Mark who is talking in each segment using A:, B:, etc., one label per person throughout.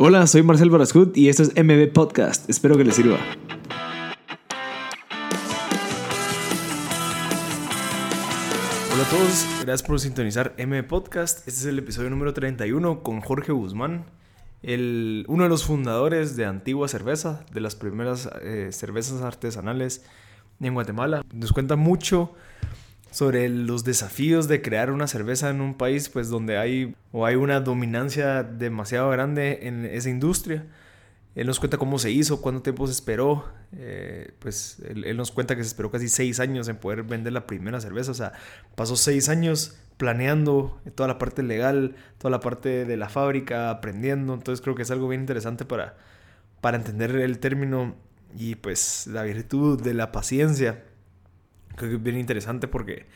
A: Hola, soy Marcel Barascut y esto es MB Podcast. Espero que les sirva. Hola a todos, gracias por sintonizar MB Podcast. Este es el episodio número 31 con Jorge Guzmán, el, uno de los fundadores de Antigua Cerveza, de las primeras eh, cervezas artesanales en Guatemala. Nos cuenta mucho sobre los desafíos de crear una cerveza en un país pues donde hay o hay una dominancia demasiado grande en esa industria. Él nos cuenta cómo se hizo, cuánto tiempo se esperó. Eh, pues él, nos cuenta que se esperó casi seis años en poder vender la primera cerveza. O sea, pasó seis años planeando toda la parte legal, toda la parte de la fábrica, aprendiendo. Entonces creo que es algo bien interesante para, para entender el término y pues la virtud de la paciencia creo que es bien interesante porque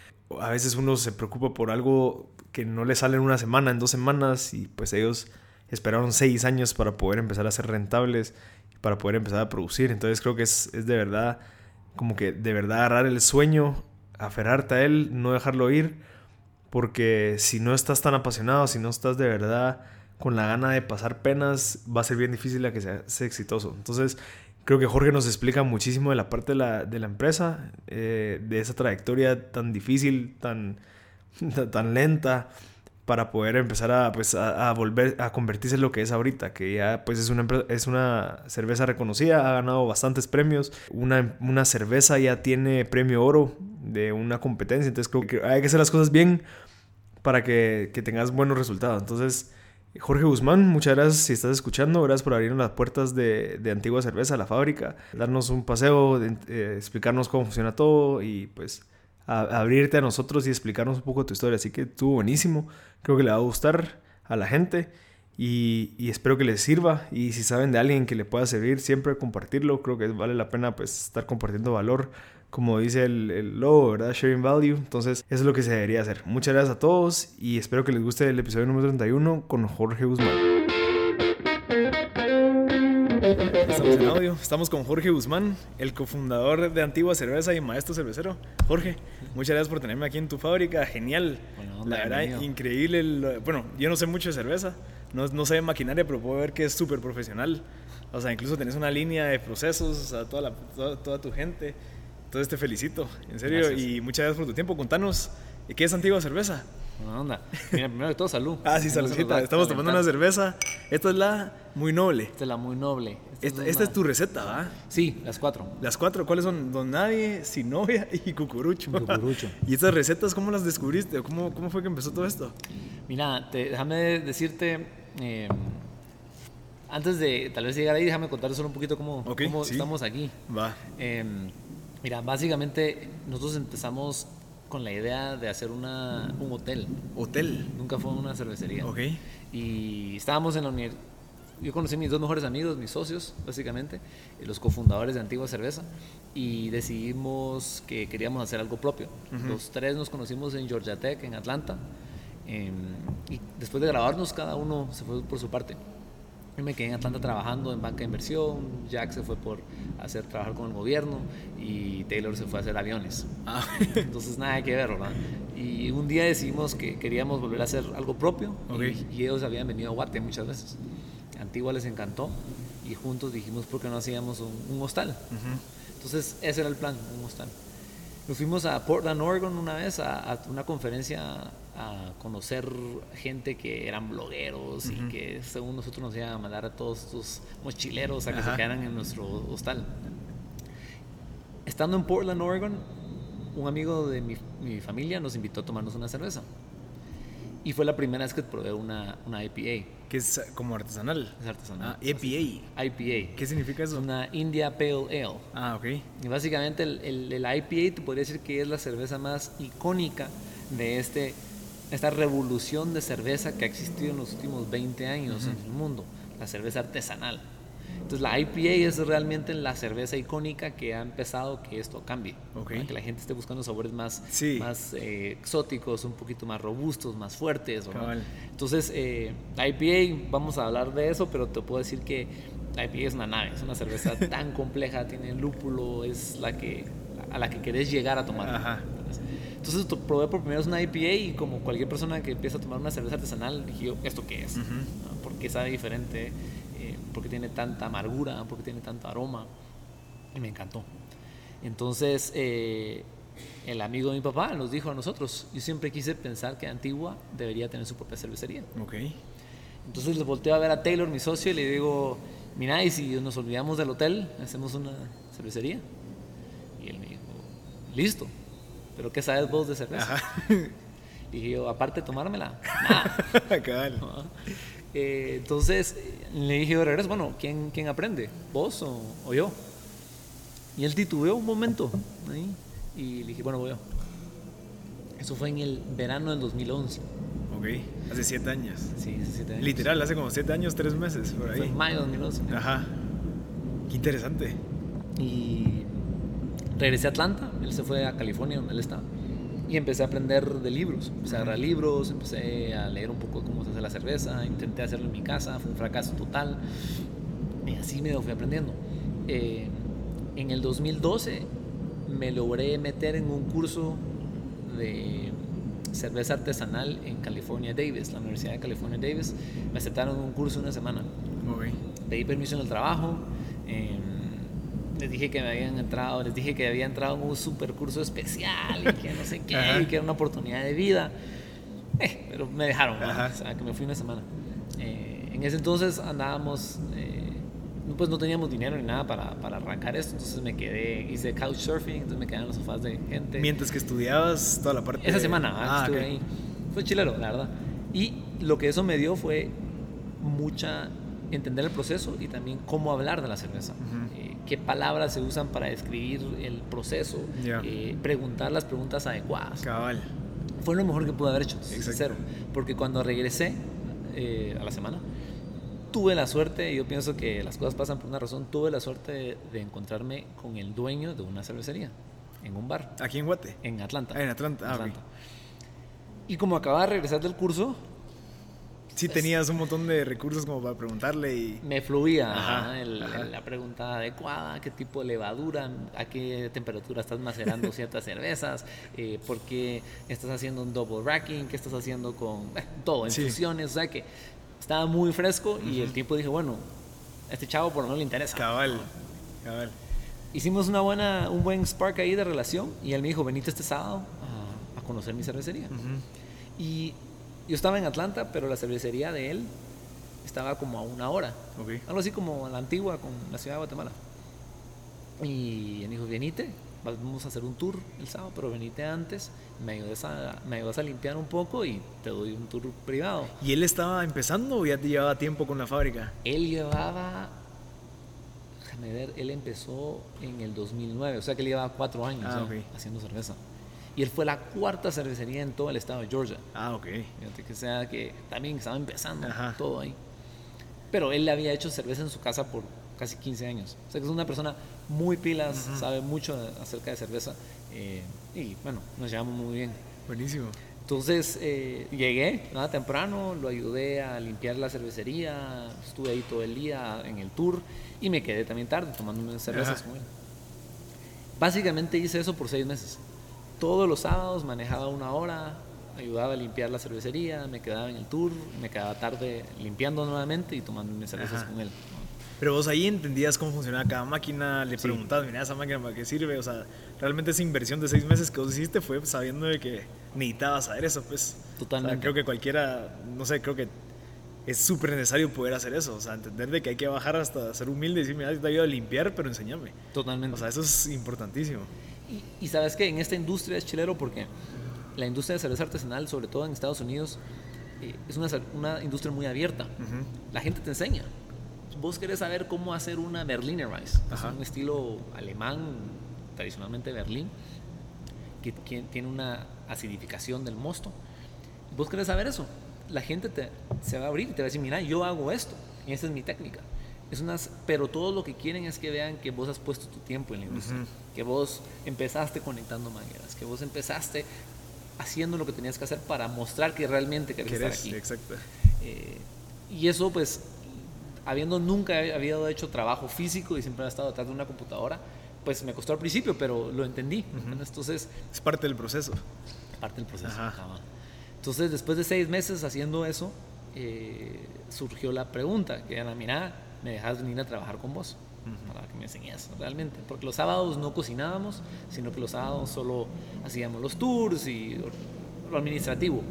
A: a veces uno se preocupa por algo que no le sale en una semana, en dos semanas, y pues ellos esperaron seis años para poder empezar a ser rentables, para poder empezar a producir. Entonces creo que es, es de verdad, como que de verdad agarrar el sueño, aferrarte a él, no dejarlo ir, porque si no estás tan apasionado, si no estás de verdad con la gana de pasar penas, va a ser bien difícil a que sea, sea exitoso. Entonces, Creo que Jorge nos explica muchísimo de la parte de la, de la empresa, eh, de esa trayectoria tan difícil, tan, tan lenta, para poder empezar a, pues, a, volver a convertirse en lo que es ahorita, que ya pues, es, una, es una cerveza reconocida, ha ganado bastantes premios, una, una cerveza ya tiene premio oro de una competencia, entonces creo que hay que hacer las cosas bien para que, que tengas buenos resultados. Entonces, Jorge Guzmán, muchas gracias si estás escuchando, gracias por abrirnos las puertas de, Antigua Cerveza, la fábrica, darnos un paseo, eh, explicarnos cómo funciona todo y pues abrirte a nosotros y explicarnos un poco tu historia. Así que estuvo buenísimo, creo que le va a gustar a la gente y, y, espero que les sirva. Y si saben de alguien que le pueda servir, siempre compartirlo, creo que vale la pena pues estar compartiendo valor como dice el, el, logo, ¿verdad? Sharing Value. Entonces, eso es lo que se debería hacer. Muchas gracias a todos y espero que les guste el episodio número 31 con Jorge Guzmán. Estamos en audio, estamos con Jorge Guzmán, el cofundador de Antigua Cerveza y maestro cervecero. Jorge, muchas gracias por tenerme aquí en tu fábrica, genial. La verdad, increíble. bueno, yo no sé mucho de cerveza, no, no sé de maquinaria, pero puedo ver que es súper profesional. O sea, incluso tenés una línea de procesos, o sea, toda, la, toda tu gente. Entonces te felicito, en serio, y muchas gracias por tu tiempo. Contanos, ¿qué es Antigua Cerveza?
B: Buena onda. Mira, primero de todo, salud.
A: ah, sí, saludcita. Estamos tomando una cerveza. Esta es la muy noble.
B: Esta es la muy noble.
A: Esta, es, tu receta, ¿va?
B: Sí, las cuatro.
A: Las cuatro, ¿cuáles son? Don Nadie, Sin Novia y Cucurucho.
B: Cucurucho.
A: ¿Y estas recetas cómo las descubriste? ¿Cómo, cómo fue que empezó todo esto?
B: Mira, déjame decirte... Em, antes de tal vez llegar ahí, déjame contar solo un poquito cómo, cómo estamos aquí.
A: Va.
B: Eh, Mira, básicamente nosotros empezamos con la idea de hacer una, un hotel.
A: ¿Hotel?
B: Nunca fue una cervecería.
A: Ok.
B: Y estábamos en la universidad. Yo conocí a mis dos mejores amigos, mis socios, básicamente, los cofundadores de Antigua Cerveza, y decidimos que queríamos hacer algo propio. Los tres nos conocimos en Georgia Tech, en Atlanta, em, y después de grabarnos, cada uno se fue por su parte. Yo me quedé en Atlanta trabajando en banca de inversión, Jack se fue por hacer trabajar con el gobierno y Taylor se fue a hacer aviones. Ah. Entonces nada que ver, ¿verdad? Y un día decidimos que queríamos volver a hacer algo propio y, ellos habían venido a Guate muchas veces. Antigua les encantó y juntos dijimos por qué no hacíamos un, hostal. Entonces ese era el plan, un hostal. Nos fuimos a Portland, Oregon una vez a, una conferencia a conocer gente que eran blogueros y que según nosotros nos iban a mandar a todos estos mochileros a que se quedaran en nuestro hostal. Estando en Portland, Oregon, un amigo de mi, mi, familia nos invitó a tomarnos una cerveza. Y fue la primera vez que probé una, una IPA.
A: Que es como artesanal.
B: Es artesanal.
A: Ah, IPA.
B: IPA.
A: ¿Qué significa eso?
B: Es una India Pale Ale.
A: Ah, ok.
B: Y básicamente el, el, el, IPA te podría decir que es la cerveza más icónica de este, esta revolución de cerveza que ha existido en los últimos 20 años en el mundo. La cerveza artesanal. Entonces la IPA es realmente la cerveza icónica que ha empezado que esto cambie. Que la gente esté buscando sabores más, más eh, exóticos, un poquito más robustos, más fuertes. Entonces eh, la IPA, vamos a hablar de eso, pero te puedo decir que la IPA es una nave, es una cerveza tan compleja, tiene lúpulo, es la que a la que querés llegar a tomar. Entonces probé por primera vez una IPA y como cualquier persona que empieza a tomar una cerveza artesanal, dije ¿esto qué es? ¿Por qué sabe diferente? Porque tiene tanta amargura, porque tiene tanto aroma. Y me encantó. Entonces, eh, el amigo de mi papá nos dijo a nosotros, yo siempre quise pensar que Antigua debería tener su propia cervecería.
A: Ok.
B: Entonces le volteo a ver a Taylor, mi socio, y le digo, mira, y si nos olvidamos del hotel, hacemos una cervecería. Y él me dijo, listo, pero ¿qué sabes vos de cerveza? Y dije yo, aparte de tomármela, nada. Eh, entonces le dije de regreso, bueno, ¿quién, quién aprende? ¿Vos o, o yo? Y él titubeó un momento ahí, y le dije, bueno, voy yo. Eso fue en el verano del 2011.
A: Ok. Hace siete años.
B: Sí, hace siete años.
A: Literal, hace como siete años, tres meses, por
B: Fue
A: ahí.
B: en mayo del 2011.
A: Ajá. Qué interesante.
B: Y regresé a Atlanta, él se fue a California donde él estaba. Y empecé a aprender de libros. Empecé a agarrar libros, empecé a leer un poco cómo se hace la cerveza, intenté hacerlo en mi casa, fue un fracaso total. Y así me fui aprendiendo. Eh, en el 2012 me logré meter en un curso de cerveza artesanal en California Davis, la Universidad de California Davis. Me aceptaron un curso una semana
A: Ok.
B: pedí permiso en el trabajo, eh, les dije que me habían entrado, les dije que había entrado en un super curso especial y que no sé qué,
A: Ajá.
B: y que era una oportunidad de vida. Eh, pero me dejaron, ¿no? O sea, que me fui una semana. Eh, en ese entonces andábamos, eh, pues no teníamos dinero ni nada para, para arrancar esto, entonces me quedé, hice couchsurfing, entonces me quedé en los sofás de gente.
A: Mientras que estudiabas toda la parte.
B: Esa
A: de-
B: semana ah,
A: Ah,
B: estuve
A: ok.
B: ahí. Fue chilero, la verdad. Y lo que eso me dio fue mucha entender el proceso y también cómo hablar de la cerveza.
A: Ujú.
B: Eh, qué palabras se usan para describir el proceso, eh, preguntar las preguntas adecuadas.
A: Cabal.
B: Fue lo mejor que pude haber hecho, sincero. Porque cuando regresé eh, a la semana, tuve la suerte, y yo pienso que las cosas pasan por una razón, tuve la suerte de, de encontrarme con el dueño de una cervecería en un bar
A: Aquí en Guate.
B: en Atlanta.
A: Ah, en Atlanta. Ah, ok.
B: Y como acababa de regresar del curso,
A: Sí tenías un montón de recursos como para preguntarle y...
B: me fluía
A: Ajá,
B: el-
A: ajá.
B: la pregunta adecuada, qué tipo de levadura, a qué temperatura estás macerando ciertas cervezas, eh, por qué estás haciendo un double racking, qué estás haciendo con eh, todo,
A: Sí.
B: infusiones, o sea que estaba muy fresco y el tipo dije, bueno, a este chavo por lo menos le interesa.
A: Cabal. Cabal.
B: Hicimos una buena, un buen spark ahí de relación y él me dijo, venite este sábado a, a conocer mi cervecería. Y yo estaba en Atlanta, pero la cervecería de él estaba como a una hora. Algo así como a la antigua con la ciudad de Guatemala. Y él dijo, venite, vamos a hacer un tour el sábado, pero venite antes, me ayudas a, me ayudas a limpiar un poco y te doy un tour privado.
A: ¿Y él estaba empezando o ya te llevaba tiempo con la fábrica?
B: Él llevaba, déjame ver, él empezó en el 2009, o sea que él llevaba cuatro años
A: Ah, ok.
B: haciendo cerveza. Y él fue la cuarta cervecería en todo el estado de Georgia.
A: Ah, ok.
B: Fíjate que sea que también estaba empezando
A: Ajá.
B: todo ahí. Pero él había hecho cerveza en su casa por casi 15 años. O sea que es una persona muy pilas, sabe mucho acerca de cerveza. eh, y bueno, nos llevamos muy bien.
A: Buenísimo.
B: Entonces eh, llegué nada temprano, lo ayudé a limpiar la cervecería, estuve ahí todo el día en el tour y me quedé también tarde tomando unas cervezas
A: Ajá.
B: con él. Básicamente hice eso por seis meses. Todos los sábados manejaba una hora, ayudaba a limpiar la cervecería, me quedaba en el tour, me quedaba tarde limpiando nuevamente y tomando mis cervezas
A: Ajá.
B: con él.
A: Pero vos ahí entendías cómo funcionaba cada máquina, le
B: Sí.
A: preguntabas, mira, esa máquina para qué sirve. O sea, realmente esa inversión de seis meses que vos hiciste fue sabiendo de que necesitabas saber eso, pues.
B: Totalmente.
A: O sea, creo que cualquiera, no sé, creo que es súper necesario poder hacer eso. O sea, entender de que hay que bajar hasta ser humilde y decir, mira, te ayudo a limpiar, pero enséñame.
B: Totalmente.
A: O sea, eso es importantísimo.
B: Y, y sabes que en esta industria es chilero porque la industria de cerveza artesanal, sobre todo en Estados Unidos, eh, es una, una industria muy abierta. La gente te enseña. Vos querés saber cómo hacer una Berliner Weiss, es un estilo alemán, tradicionalmente Berlín, que, que tiene una acidificación del mosto. Vos querés saber eso. La gente te, se va a abrir y te va a decir, mira, yo hago esto, y esa es mi técnica. Es unas, pero todo lo que quieren es que vean que vos has puesto tu tiempo en la industria,
A: Ujú.
B: que vos empezaste conectando mangueras, que vos empezaste haciendo lo que tenías que hacer para mostrar que realmente querés estar
A: ¿Querés?
B: aquí.
A: Exacto.
B: Eh, y eso, pues, habiendo nunca habido hecho trabajo físico y siempre había estado detrás de una computadora, pues me costó al principio, pero lo entendí. Entonces,
A: Es parte del proceso.
B: parte del proceso.
A: Ajá.
B: Entonces, después de seis meses haciendo eso, eh, surgió la pregunta, que era, mira, me dejas venir a trabajar con vos para que me enseñes realmente. Porque los sábados no cocinábamos, sino que los sábados solo hacíamos los tours y lo administrativo,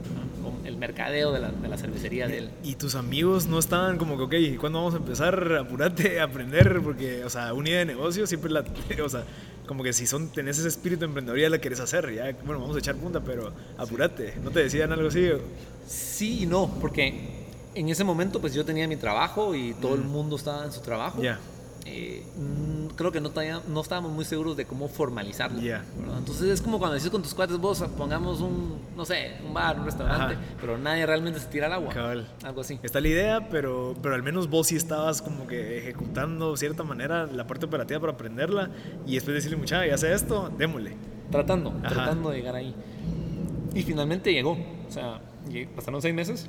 B: el mercadeo de la, de la, cervecería de él.
A: ¿Y tus amigos no estaban como que, ok, ¿cuándo vamos a empezar? Apurate a aprender, porque, o sea, una idea de negocio siempre la, o sea, como que si son, tenés ese espíritu de emprendedoría la querés hacer, ya, bueno, vamos a echar punta, pero apurate, ¿no te decían algo así?
B: Sí y no, porque en ese momento pues yo tenía mi trabajo y todo el mundo estaba en su trabajo. Ya. Eh, mm, creo que no, no estábamos muy seguros de cómo formalizarlo. Entonces es como cuando dices con tus cuates, vos pongamos un, no sé, un bar, un restaurante, pero nadie realmente se tira al agua. Algo así.
A: Está la idea, pero, pero al menos vos sí estabas como que ejecutando de cierta manera la parte operativa para aprenderla y después decirle, muchacha, ya sé esto, démosle.
B: Tratando, tratando de llegar ahí. Y finalmente llegó. O sea, pasaron seis meses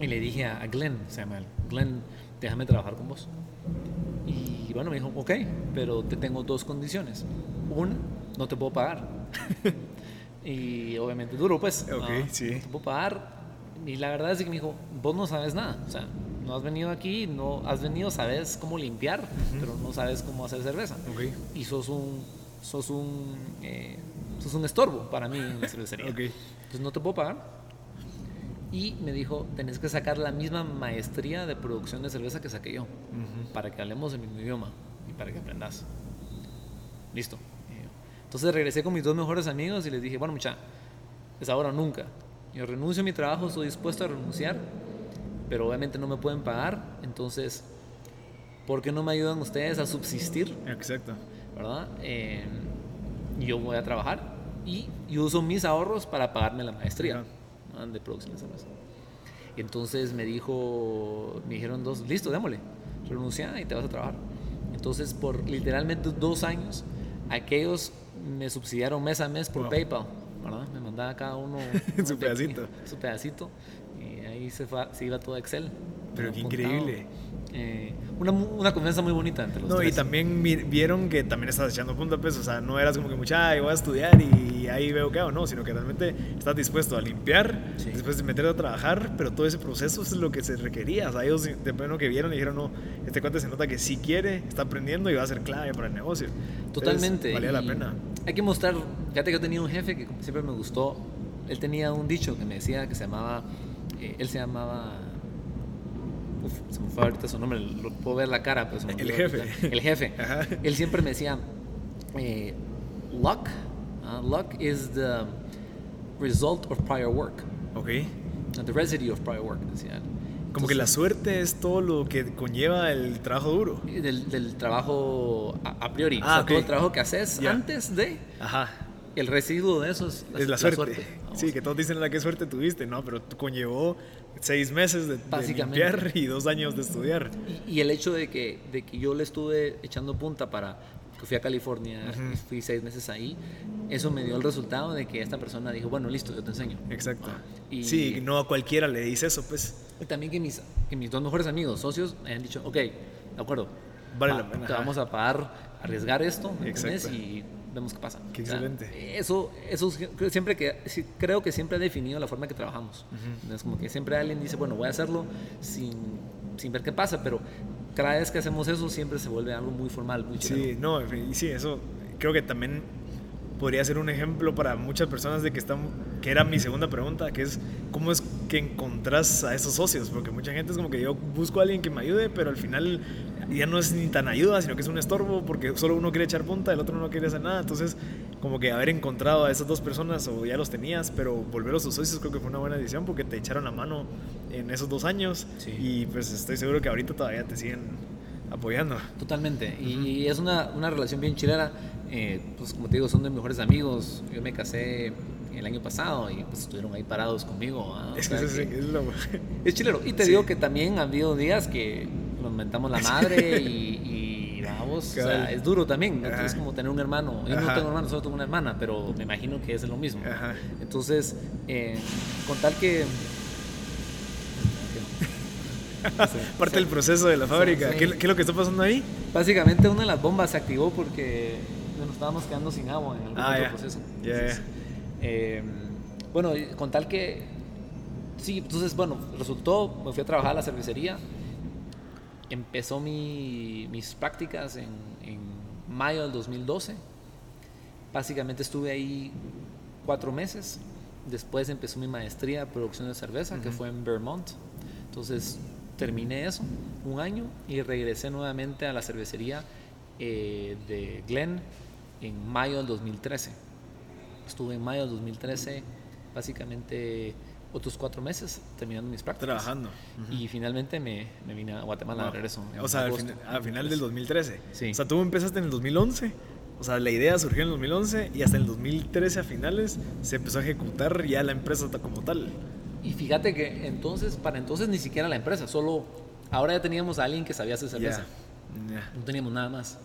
B: y le dije a Glenn, se llama Glenn, déjame trabajar con vos. Y bueno, me dijo, ok, pero te tengo dos condiciones. Una, no te puedo pagar. y obviamente duro, pues.
A: Ok, sí.
B: No te puedo pagar. Y la verdad es que me dijo, vos no sabes nada. O sea, no has venido aquí, no has venido, sabes cómo limpiar, pero no sabes cómo hacer cerveza.
A: Okay.
B: Y sos un, sos un, eh, sos un estorbo para mí en la cervecería.
A: okay.
B: Entonces no te puedo pagar y me dijo, tenés que sacar la misma maestría de producción de cerveza que saqué yo, para que hablemos el mismo idioma y para que aprendas. Listo. Entonces regresé con mis dos mejores amigos y les dije, bueno, mucha, es ahora o nunca. Yo renuncio a mi trabajo, estoy dispuesto a renunciar, pero obviamente no me pueden pagar, entonces, ¿por qué no me ayudan ustedes a subsistir?
A: Exacto.
B: ¿Verdad? Eh, yo voy a trabajar y, uso mis ahorros para pagarme la maestría de producción de cerveza. Y entonces me dijo, me dijeron dos, listo, démosle, renuncia y te vas a trabajar. Entonces, por literalmente dos años, aquellos me subsidiaron mes a mes por PayPal, ¿verdad? Me mandaba cada uno
A: su pedacito.
B: Su pedacito. Y ahí se, se iba todo Excel.
A: Pero qué increíble.
B: Eh, una, una, confianza muy bonita entre los
A: No, y también vieron que también estás echando punta, pues, o sea, no eras como que mucha, voy a estudiar y ahí veo qué hago, no, sino que realmente estás dispuesto a limpiar, después de meterte a trabajar, pero todo ese proceso es lo que se requería, o sea, ellos de pleno que vieron dijeron, no, este cuate se nota que sí quiere, está aprendiendo y va a ser clave para el negocio.
B: Totalmente.
A: valía la pena.
B: Hay que mostrar, fíjate que yo tenía un jefe que siempre me gustó, él tenía un dicho que me decía que se llamaba, eh, él se llamaba se me fue ahorita su nombre, lo puedo ver la cara, pero
A: El jefe.
B: El jefe. Él siempre me decía, eh, luck, uh, luck is the result of prior work.
A: Ok.
B: The residue of prior work, decía
A: Como que la suerte es todo lo que conlleva el trabajo duro.
B: Del, del trabajo a, priori. Ah, todo el trabajo que haces antes de.
A: Ajá.
B: El residuo de eso es
A: la, suerte. Sí, que todos dicen la que suerte tuviste, ¿no? Pero conllevó seis meses de, de limpiar y dos años de estudiar.
B: Y, el hecho de que, de que yo le estuve echando punta para que fui a California, fui seis meses ahí, eso me dio el resultado de que esta persona dijo, bueno, listo, yo te enseño.
A: Exacto. y, sí, no a cualquiera le dice eso, pues.
B: Y también que mis, que mis dos mejores amigos, socios, me han dicho, ok, de acuerdo,
A: vale la pena.
B: Te vamos a pagar, arriesgar esto, ¿me Y vemos qué pasa.
A: Qué excelente.
B: eso, eso siempre que, creo que siempre ha definido la forma que trabajamos. Es como que siempre alguien dice, bueno, voy a hacerlo sin, sin ver qué pasa, pero cada vez que hacemos eso siempre se vuelve algo muy formal, muy
A: Sí, no, y sí, eso creo que también podría ser un ejemplo para muchas personas de que están, que era mi segunda pregunta, que es cómo es que encontrás a esos socios, porque mucha gente es como que yo busco a alguien que me ayude, pero al final ya no es ni tan ayuda, sino que es un estorbo, porque solo uno quiere echar punta, el otro no quiere hacer nada, entonces como que haber encontrado a esas dos personas o ya los tenías, pero volver a sus socios creo que fue una buena decisión porque te echaron la mano en esos dos años y pues estoy seguro que ahorita todavía te siguen apoyando.
B: Totalmente, y es una, una relación bien chilera eh, pues como te digo, son de mejores amigos. Yo me casé el año pasado y pues estuvieron ahí parados conmigo.
A: ¿ah? Es, que es, lo...
B: es chilero. Y te digo que también han habido días que nos mentamos la madre y, vamos, o sea, es duro también. Es como tener un hermano. Yo no tengo hermano, solo tengo una hermana, pero me imagino que es lo mismo. Entonces, eh, con tal que
A: Parte del proceso de la fábrica. ¿Qué, ¿Qué, es lo que está pasando ahí?
B: Básicamente una de las bombas se activó porque nos estábamos quedando sin agua en el ah, proceso. Eh, bueno, con tal que. Sí, entonces, bueno, resultó, me fui a trabajar a la cervecería empezó mi- mis prácticas en, en mayo del 2012. Básicamente estuve ahí cuatro meses. Después empezó mi maestría de producción de cerveza, que fue en Vermont. Entonces terminé eso un año y regresé nuevamente a la cervecería eh, de Glen en mayo del 2013. Estuve en mayo del 2013, básicamente otros cuatro meses terminando mis prácticas.
A: Trabajando.
B: Y finalmente me, me vine a Guatemala de
A: Wow.
B: regreso.
A: O sea, al, fin- al final del 2013.
B: Sí.
A: O sea, tú empezaste en el 2011. O sea, la idea surgió en el 2011 y hasta el 2013 a finales se empezó a ejecutar ya la empresa como tal.
B: Y fíjate que entonces, para entonces ni siquiera la empresa, solo ahora ya teníamos a alguien que sabía hacer cerveza.
A: Ya. Ya.
B: No teníamos nada más.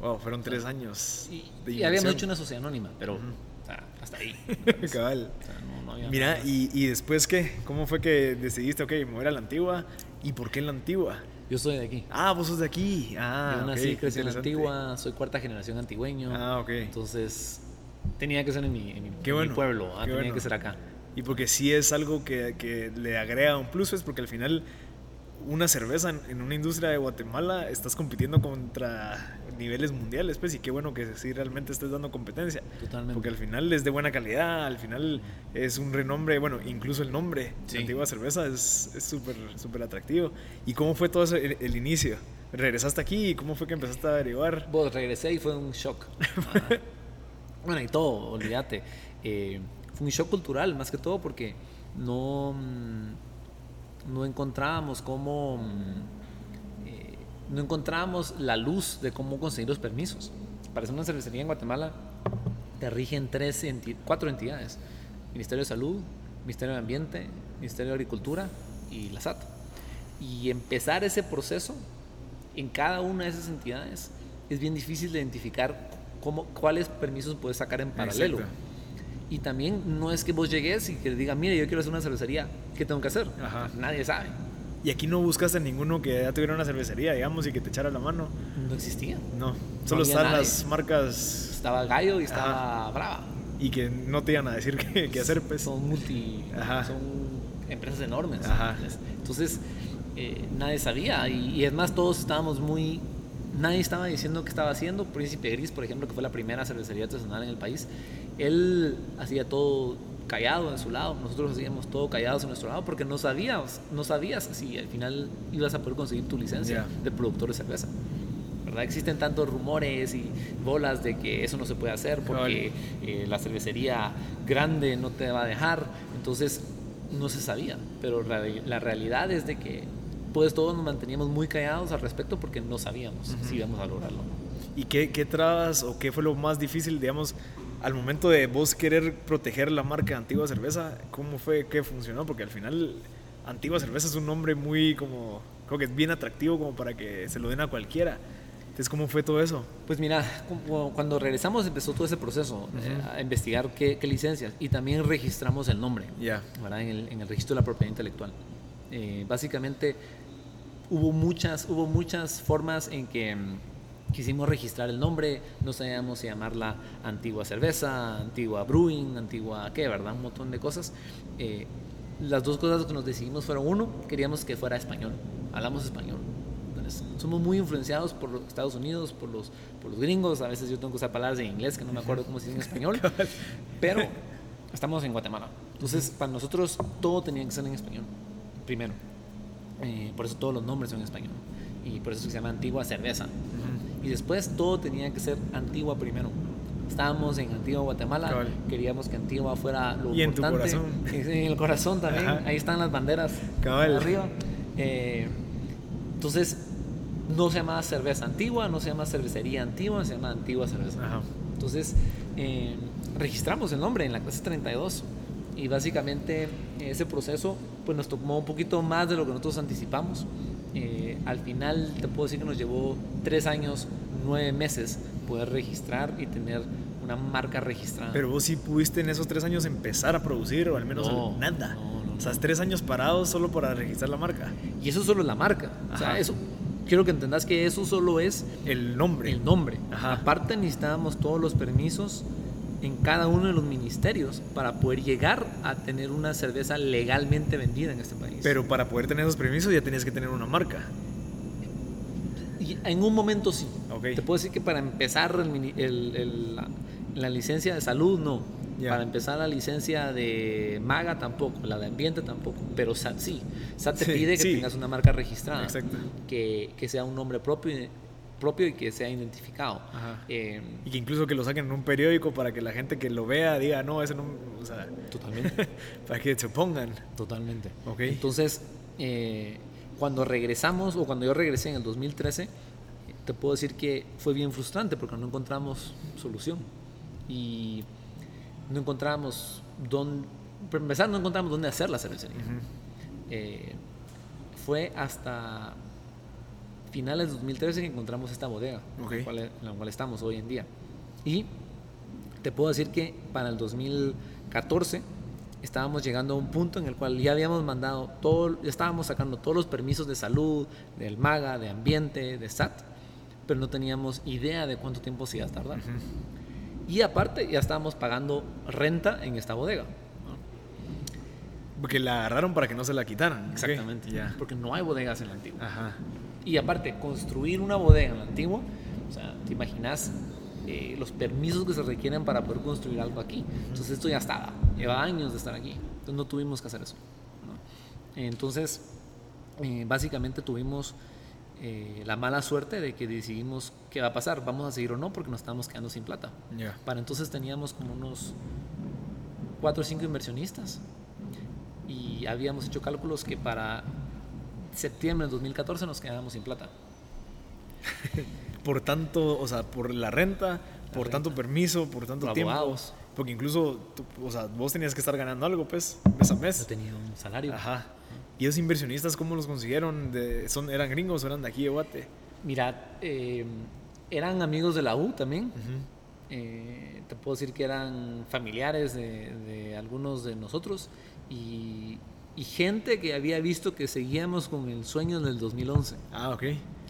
A: Wow, fueron tres años.
B: Y,
A: de
B: y habíamos hecho una sociedad anónima, pero o sea, hasta ahí.
A: Cabal.
B: O sea, no, no había
A: Mira, y, y después qué? ¿Cómo fue que decidiste, ok, mover a la antigua? ¿Y por qué en la antigua?
B: Yo soy de aquí.
A: Ah, vos sos de aquí. Ah,
B: Yo nací, crecí en la antigua, soy cuarta generación antigüeño.
A: Ah, ok.
B: Entonces, tenía que ser en mi, en mi-
A: Qué
B: mi
A: bueno,
B: pueblo, ah,
A: qué
B: tenía
A: bueno.
B: que ser acá.
A: Y porque sí es algo que, que le agrega un plus, es porque al final una cerveza en, en una industria de Guatemala estás compitiendo contra niveles mundiales, pues, y qué bueno que sí realmente estés dando competencia.
B: Totalmente.
A: Porque al final es de buena calidad, al final es un renombre, bueno, incluso el nombre
B: Sí.
A: de Antigua Cerveza es súper súper atractivo. ¿Y cómo fue todo eso, el, el inicio? ¿Regresaste aquí y cómo fue que empezaste a derivar?
B: Vos regresé y fue un shock. Ah. bueno, y todo, olvídate. Eh, fue un shock cultural, más que todo, porque no, mm, no encontrábamos cómo. No encontrábamos la luz de cómo conseguir los permisos. Para hacer una cervecería en Guatemala, te rigen tres enti- cuatro entidades: Ministerio de Salud, Ministerio de Ambiente, Ministerio de Agricultura y la SAT. Y empezar ese proceso en cada una de esas entidades es bien difícil de identificar cómo, cuáles permisos puedes sacar en paralelo.
A: Exacto.
B: Y también no es que vos llegues y que diga, mire, yo quiero hacer una cervecería, ¿qué tengo que hacer?
A: Ajá.
B: Nadie sabe.
A: Y aquí no buscaste a ninguno que ya tuviera una cervecería, digamos, y que te echara la mano.
B: No existía.
A: No, solo están
B: nadie.
A: las marcas
B: Estaba Gallo y estaba Brava.
A: y que no te iban a decir qué, qué hacer, pues.
B: Son multi.
A: Ajá.
B: Son empresas enormes.
A: Ajá.
B: Entonces, eh, nadie sabía. Y, y es más, todos estábamos muy. Nadie estaba diciendo qué estaba haciendo. Príncipe Gris, por ejemplo, que fue la primera cervecería artesanal en el país, él hacía todo callado en su lado. Nosotros hacíamos todo callados en nuestro lado porque no sabíamos, no sabías si al final ibas a poder conseguir tu licencia
A: Ya.
B: de productor de cerveza. ¿verdad? Existen tantos rumores y bolas de que eso no se puede hacer porque eh, la cervecería grande no te va a dejar. Entonces no se sabía, pero la realidad es de que pues todos nos manteníamos muy callados al respecto porque no sabíamos si íbamos a lograrlo.
A: ¿Y qué, qué trabas o qué fue lo más difícil, digamos, al momento de vos querer proteger la marca Antigua Cerveza? ¿Cómo fue que funcionó? Porque al final Antigua Cerveza es un nombre muy como, creo que es bien atractivo como para que se lo den a cualquiera. Entonces, ¿cómo fue todo eso?
B: Pues mira, cuando regresamos empezó todo ese proceso, eh, a investigar qué, qué licencias y también registramos el nombre.
A: Ya.
B: ¿verdad? En, el, en el registro de la propiedad intelectual. Eh, básicamente hubo muchas, hubo muchas formas en que mm, quisimos registrar el nombre, no sabíamos si llamarla antigua cerveza, antigua brewing, antigua qué, ¿verdad? Un montón de cosas. Eh, las dos cosas que nos decidimos fueron, uno, queríamos que fuera español, hablamos español. Entonces, somos muy influenciados por los Estados Unidos, por los, por los gringos, a veces yo tengo que usar palabras en inglés que no me acuerdo cómo se dice en español, pero estamos en Guatemala. Entonces, para nosotros todo tenía que ser en español, primero. Eh, por eso todos los nombres son en español. Y por eso se llama Antigua Cerveza. Y después todo tenía que ser Antigua primero. Estábamos en Antigua Guatemala,
A: Cabal.
B: queríamos que Antigua fuera lo
A: Y en tu
B: importante.
A: corazón.
B: En el corazón también,
A: Ajá.
B: ahí están las banderas
A: Cabal.
B: arriba. Eh, entonces, no se llama cerveza antigua, no se llama cervecería antigua, se llama antigua cerveza.
A: Ajá.
B: Entonces, eh, registramos el nombre en la clase 32 y básicamente ese proceso pues nos tomó un poquito más de lo que nosotros anticipamos. Eh, al final te puedo decir que nos llevó tres años, nueve meses poder registrar y tener una marca registrada.
A: Pero vos sí pudiste en esos tres años empezar a producir o al menos
B: No,
A: nada.
B: no, no,
A: o sea, tres años parados solo para registrar la marca.
B: y eso solo es la marca. O sea, eso, quiero que entendas que eso solo es
A: El nombre.
B: el nombre.
A: Ajá.
B: Aparte necesitábamos todos los permisos en cada uno de los ministerios para poder llegar a tener una cerveza legalmente vendida en este país.
A: Pero para poder tener esos permisos ya tenías que tener una marca.
B: y en un momento sí. Te puedo decir que para empezar el mini- el- el- la, la licencia de salud, no.
A: Ya.
B: Para empezar la licencia de MAGA tampoco, la de ambiente tampoco, pero SAT sí. SAT te
A: Sí,
B: pide que
A: sí.
B: tengas una marca registrada,
A: Exacto.
B: que, que sea un nombre propio, y- propio y que sea identificado. Eh,
A: Y que incluso que lo saquen en un periódico para que la gente que lo vea diga, no, ese no. O sea,
B: totalmente.
A: para que se pongan.
B: Totalmente.
A: Ok.
B: Entonces, eh, cuando regresamos, o cuando yo regresé en el 2013, te puedo decir que fue bien frustrante porque no encontramos solución. Y no encontramos dónde, para empezar, no encontramos dónde hacer la cervecería. Eh, fue hasta finales de 2013 que encontramos esta bodega
A: Ok.
B: en, la cual, en la cual estamos hoy en día. Y te puedo decir que para el 2014 estábamos llegando a un punto en el cual ya habíamos mandado todo, ya estábamos sacando todos los permisos de salud, del MAGA, de ambiente, de SAT, pero no teníamos idea de cuánto tiempo se iba a tardar. Y aparte ya estábamos pagando renta en esta bodega.
A: Porque la agarraron para que no se la quitaran.
B: Exactamente.
A: Ya.
B: Porque no hay bodegas en la antigua.
A: Ajá.
B: Y aparte, construir una bodega en la antigua, o sea, te imaginas eh, los permisos que se requieren para poder construir algo aquí. Entonces esto ya estaba, lleva años de estar aquí. Entonces no tuvimos que hacer eso. ¿no? Entonces, eh, básicamente tuvimos eh, la mala suerte de que decidimos qué va a pasar, vamos a seguir o no, porque nos estábamos quedando sin plata.
A: Ya.
B: Para entonces teníamos como unos cuatro o cinco inversionistas y habíamos hecho cálculos que para septiembre del 2014 nos quedábamos sin plata.
A: Por tanto, o sea, por la renta, por
B: renta.
A: tanto permiso, por tanto
B: Por
A: tiempo.
B: abogados.
A: Porque incluso, tú- o sea, vos tenías que estar ganando algo, pues, mes a mes.
B: tenía un salario.
A: Ajá. ¿Y esos inversionistas cómo los consiguieron? De, son, ¿Eran gringos o eran de aquí de Guate?
B: Mira, eh, eran amigos de la U también. Eh, te puedo decir que eran familiares de, de algunos de nosotros y, y gente que había visto que seguíamos con el sueño del 2011.
A: Ah, ok.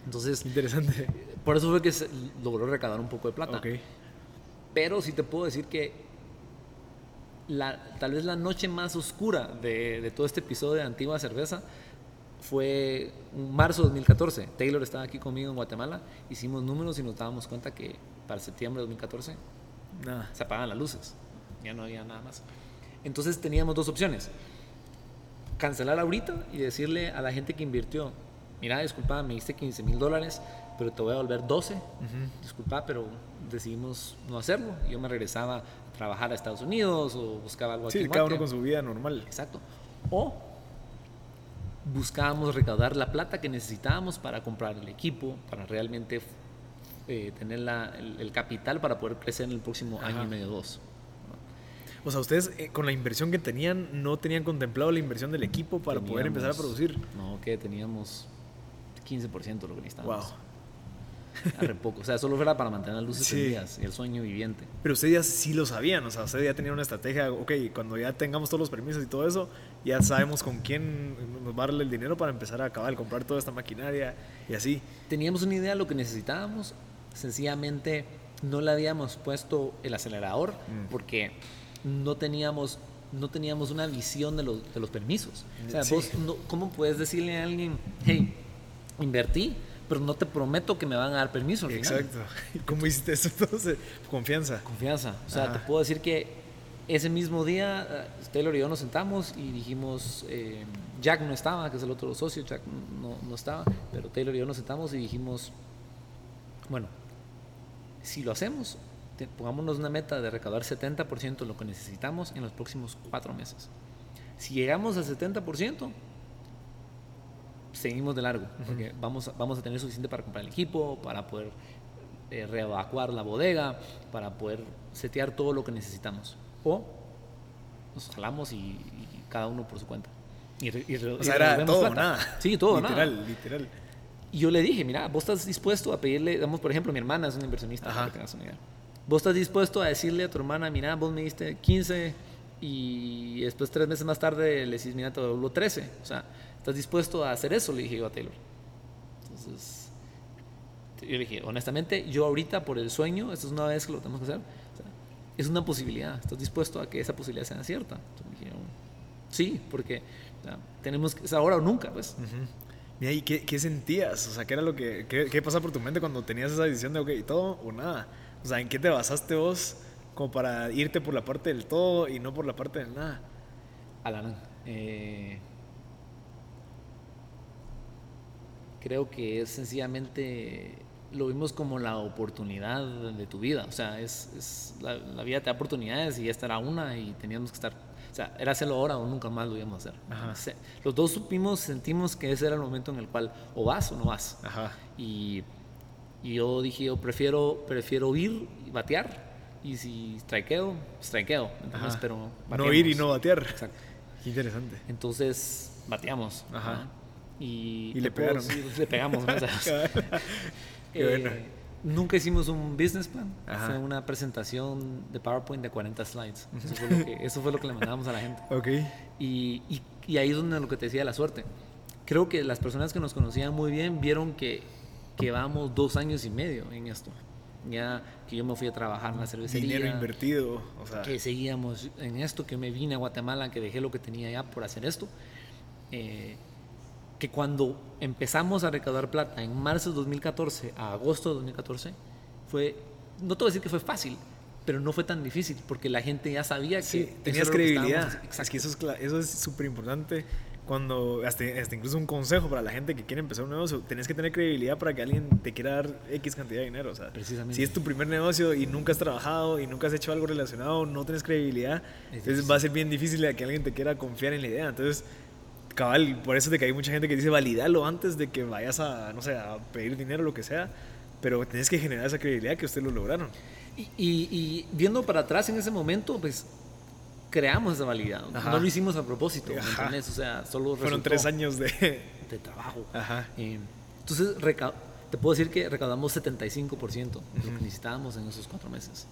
B: Entonces,
A: Interesante.
B: por eso fue que se logró recaudar un poco de plata.
A: Ok.
B: Pero sí te puedo decir que la, tal vez la noche más oscura de, de todo este episodio de Antigua Cerveza fue marzo de 2014. Taylor estaba aquí conmigo en Guatemala, hicimos números y nos dábamos cuenta que para septiembre de 2014
A: Nada.
B: se apagan las luces, ya no había nada más. Entonces teníamos dos opciones. Cancelar ahorita y decirle a la gente que invirtió, mira, disculpa, me diste 15 mil dólares, pero te voy a volver 12. Disculpa, pero decidimos no hacerlo. Yo me regresaba a trabajar a Estados Unidos o buscaba algo aquí.
A: Sí, cada uno con su vida normal.
B: Exacto. O buscábamos recaudar la plata que necesitábamos para comprar el equipo, para realmente eh, tener la- el, el capital para poder crecer en el próximo año y medio, dos.
A: O sea, ustedes eh, con la inversión que tenían, no tenían contemplado la inversión del equipo para poder empezar a producir.
B: No, que teníamos 15% de lo que necesitábamos.
A: Wow.
B: Arre poco. O sea, solo era para mantener las luces
A: Sí.
B: prendidas y el sueño viviente.
A: Pero ustedes ya sí lo sabían, o sea, ustedes ya tenían una estrategia, ok, cuando ya tengamos todos los permisos y todo eso, ya sabemos con quién nos va a darle el dinero para empezar a acabar, comprar toda esta maquinaria y así.
B: Teníamos una idea de lo que necesitábamos, sencillamente no le habíamos puesto el acelerador
A: Mm.
B: porque no teníamos, no teníamos una visión de los, de los permisos. O sea,
A: Sí.
B: vos no- ¿cómo puedes decirle a alguien, hey, invertí, pero no te prometo que me van a dar permiso? al final"?
A: Exacto. ¿Y cómo hiciste eso entonces? Confianza.
B: Confianza. O sea, te puedo decir que ese mismo día eh, Taylor y yo nos sentamos y dijimos, eh, Jack no estaba, que es el otro socio, Jack no, no estaba, pero Taylor y yo nos sentamos y dijimos, bueno, si lo hacemos, te- pongámonos una meta de recaudar 70% de lo que necesitamos en los próximos cuatro meses. Si llegamos al 70%, seguimos de largo, porque vamos, vamos a tener suficiente para comprar el equipo, para poder eh, reevacuar la bodega, para poder setear todo lo que necesitamos. O nos jalamos y, y cada uno por su cuenta. Y, y
A: O
B: y
A: sea, era todo
B: plata.
A: nada.
B: Sí, todo
A: literal,
B: nada.
A: Literal,
B: Y yo le dije, mira, vos estás dispuesto a pedirle, damos por ejemplo, mi hermana es una inversionista, para que tengas una idea. Vos estás dispuesto a decirle a tu hermana, mira, vos me diste 15 y después tres meses más tarde le decís, mira, te devuelvo 13. O sea, ¿estás dispuesto a hacer eso? Le dije yo a Taylor. Entonces, yo le dije, honestamente, yo ahorita por el sueño, esto es una vez que lo tenemos que hacer, o sea, es una posibilidad. ¿Estás dispuesto a que esa posibilidad sea cierta? Entonces dijeron, sí, porque o sea, tenemos que, es ahora o nunca, pues.
A: Ujú. Mira, ¿y qué, qué, sentías? O sea, ¿qué era lo que, qué, qué pasaba por tu mente cuando tenías esa decisión de, ok, todo o nada? O sea, ¿en qué te basaste vos como para irte por la parte del todo y no por la parte del nada?
B: Alan, eh, creo que es sencillamente, lo vimos como la oportunidad de tu vida. O sea, es, es la, la, vida te da oportunidades y esta era una y teníamos que estar, o sea, era hacerlo ahora o nunca más lo íbamos a hacer. Ajá. Los dos supimos, sentimos que ese era el momento en el cual o vas o no vas.
A: Ajá.
B: Y, y yo dije, yo prefiero, prefiero ir y batear. Y si strikeo, strikeo. Entonces, pero
A: bateamos. No ir y no batear.
B: Exacto.
A: Qué interesante.
B: Entonces, bateamos.
A: Ajá.
B: Y,
A: y le pegaron.
B: Le pegamos. ¿no?
A: Qué bueno.
B: eh, nunca hicimos un business plan. Ajá. Fue una presentación de PowerPoint de 40 slides. Eso fue lo que, eso fue lo que le mandamos a la gente.
A: Ok.
B: Y, y, y, ahí es donde lo que te decía la suerte. Creo que las personas que nos conocían muy bien vieron que, que vamos dos años y medio en esto. Ya que yo me fui a trabajar en la cervecería.
A: Dinero invertido. O sea.
B: Que seguíamos en esto, que me vine a Guatemala, que dejé lo que tenía ya por hacer esto. Eh, que cuando empezamos a recaudar plata en marzo de 2014 a agosto de 2014, fue, no te voy a decir que fue fácil, pero no fue tan difícil porque la gente ya sabía que
A: sí, tenías credibilidad. Que es que eso es eso es súper importante. Cuando, hasta, hasta, incluso un consejo para la gente que quiere empezar un negocio, tenés que tener credibilidad para que alguien te quiera dar X cantidad de dinero. O sea,
B: Precisamente.
A: si es tu primer negocio y nunca has trabajado y nunca has hecho algo relacionado, no tienes credibilidad, es entonces va a ser bien difícil que alguien te quiera confiar en la idea. Entonces, cabal, por eso de que hay mucha gente que dice validalo antes de que vayas a, no sé, a pedir dinero o lo que sea, pero tienes que generar esa credibilidad que ustedes lo lograron.
B: Y, y, y viendo para atrás en ese momento, pues creamos esa validad. Ajá. No lo hicimos a propósito, ¿me entiendes? O sea, solo
A: Fueron tres años de...
B: de trabajo.
A: Ajá.
B: Eh, entonces, te puedo decir que recaudamos 75% de lo que necesitábamos en esos cuatro meses.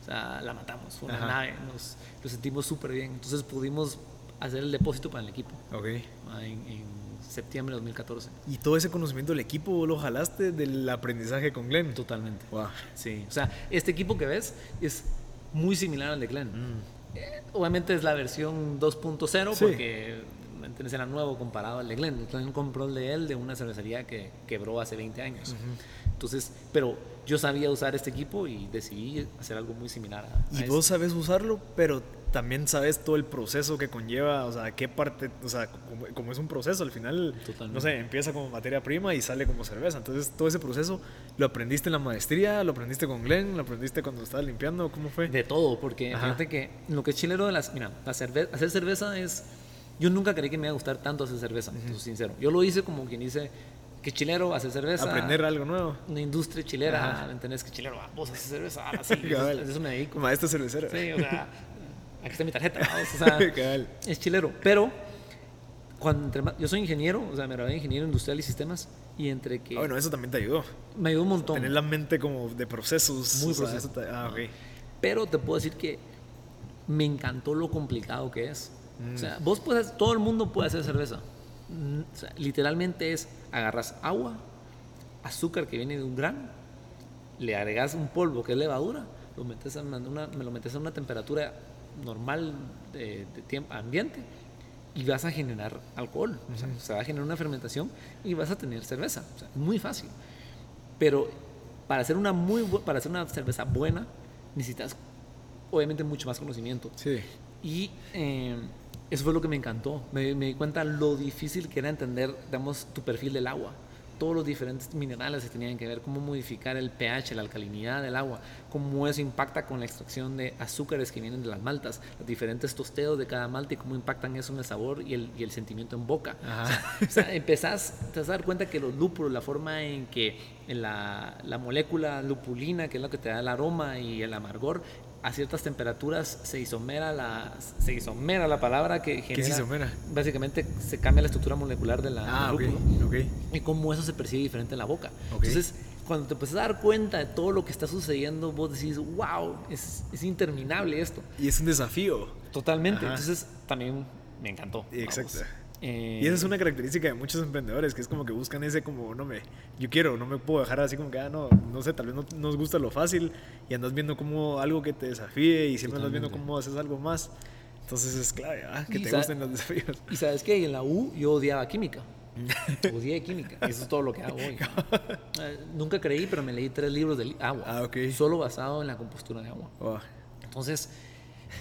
B: O sea, la matamos. Fue una Ajá. nave. Nos, sentimos súper bien. Entonces pudimos hacer el depósito para el equipo.
A: Ok.
B: En, en, septiembre de 2014.
A: ¿Y todo ese conocimiento del equipo lo jalaste del aprendizaje con Glenn?
B: Totalmente.
A: Wow.
B: Sí. O sea, este equipo que ves es muy similar al de Glenn.
A: Mm.
B: Eh, obviamente es la versión 2.0 sí. porque ¿entiendes? era nuevo comparado al de Glenn. Glenn compró el de él de una cervecería que quebró hace 20 años.
A: Uh -huh.
B: Entonces, pero yo sabía usar este equipo y decidí hacer algo muy similar a,
A: a Y vos sabes usarlo, pero también sabes todo el proceso que conlleva, o sea, qué parte, o sea, como, como es un proceso, al final,
B: Totalmente.
A: no sé, empieza como materia prima y sale como cerveza. Entonces, todo ese proceso lo aprendiste en la maestría, lo aprendiste con Glenn, lo aprendiste cuando estabas limpiando, ¿cómo fue?
B: De todo, porque
A: Ajá.
B: fíjate que lo que es chilero de las, mira, la cerve hacer cerveza es, yo nunca creí que me iba a gustar tanto hacer cerveza, uh -huh. sincero. Yo lo hice como quien dice, que chilero hace cerveza.
A: Aprender algo nuevo.
B: Una industria chilera, ¿me entendés? Que chilero, ah, vos haces cerveza, ah, sí, eso, eso me dedico.
A: Maestro cervecero.
B: Sí, o sea, aquí está mi tarjeta, o sea, es chilero. Pero, cuando entre, yo soy ingeniero, o sea, me gradué de ingeniero industrial y sistemas, y entre que...
A: Ah, bueno, eso también te ayudó.
B: Me ayudó un montón.
A: Tener la mente como de procesos.
B: Muy
A: ah.
B: Pero te puedo decir que me encantó lo complicado que es. Mm. O sea, vos puedes, todo el mundo puede hacer cerveza. O sea, literalmente es, agarras agua, azúcar que viene de un grano, le agregas un polvo que es levadura, lo metes a una, una, me lo metes a una temperatura normal de, de tiempo, ambiente y vas a generar alcohol. Uh -huh. o sea, se va a generar una fermentación y vas a tener cerveza. O sea, es muy fácil. Pero para hacer una, muy para hacer una cerveza buena necesitas obviamente mucho más conocimiento.
A: Sí.
B: Y eh, eso fue lo que me encantó. Me, me, di cuenta lo difícil que era entender, digamos, tu perfil del agua. Todos los diferentes minerales que tenían que ver, cómo modificar el pH, la alcalinidad del agua, cómo eso impacta con la extracción de azúcares que vienen de las maltas, los diferentes tosteos de cada malta y cómo impactan eso en el sabor y el, y el sentimiento en boca. O sea, o sea, empezás te vas a dar cuenta que los lúpulos, la forma en que la, la molécula lupulina, que es lo que te da el aroma y el amargor, a ciertas temperaturas se isomera la se isomera la palabra que genera
A: ¿Qué es isomera?
B: básicamente se cambia la estructura molecular de la
A: ah,
B: okay,
A: okay.
B: y cómo eso se percibe diferente en la boca
A: okay.
B: entonces cuando te empiezas a dar cuenta de todo lo que está sucediendo vos decís wow es, es interminable esto
A: y es un desafío
B: totalmente Ajá. entonces también me encantó
A: exacto
B: vamos.
A: Eh, y esa es una característica de muchos emprendedores, que es como que buscan ese como, no me, yo quiero, no me puedo dejar así como que, ah, no, no sé, tal vez no nos gusta lo fácil y andas viendo como algo que te desafíe y siempre andas viendo cómo haces algo más. Entonces es clave, ¿ah? que y te gusten los desafíos.
B: Y sabes que en la U yo odiaba química. Estudié química. Eso es todo lo que hago hoy. Eh, nunca creí, pero me leí tres libros de agua.
A: Ah, ok.
B: Solo basado en la compostura de agua.
A: Oh,
B: Entonces,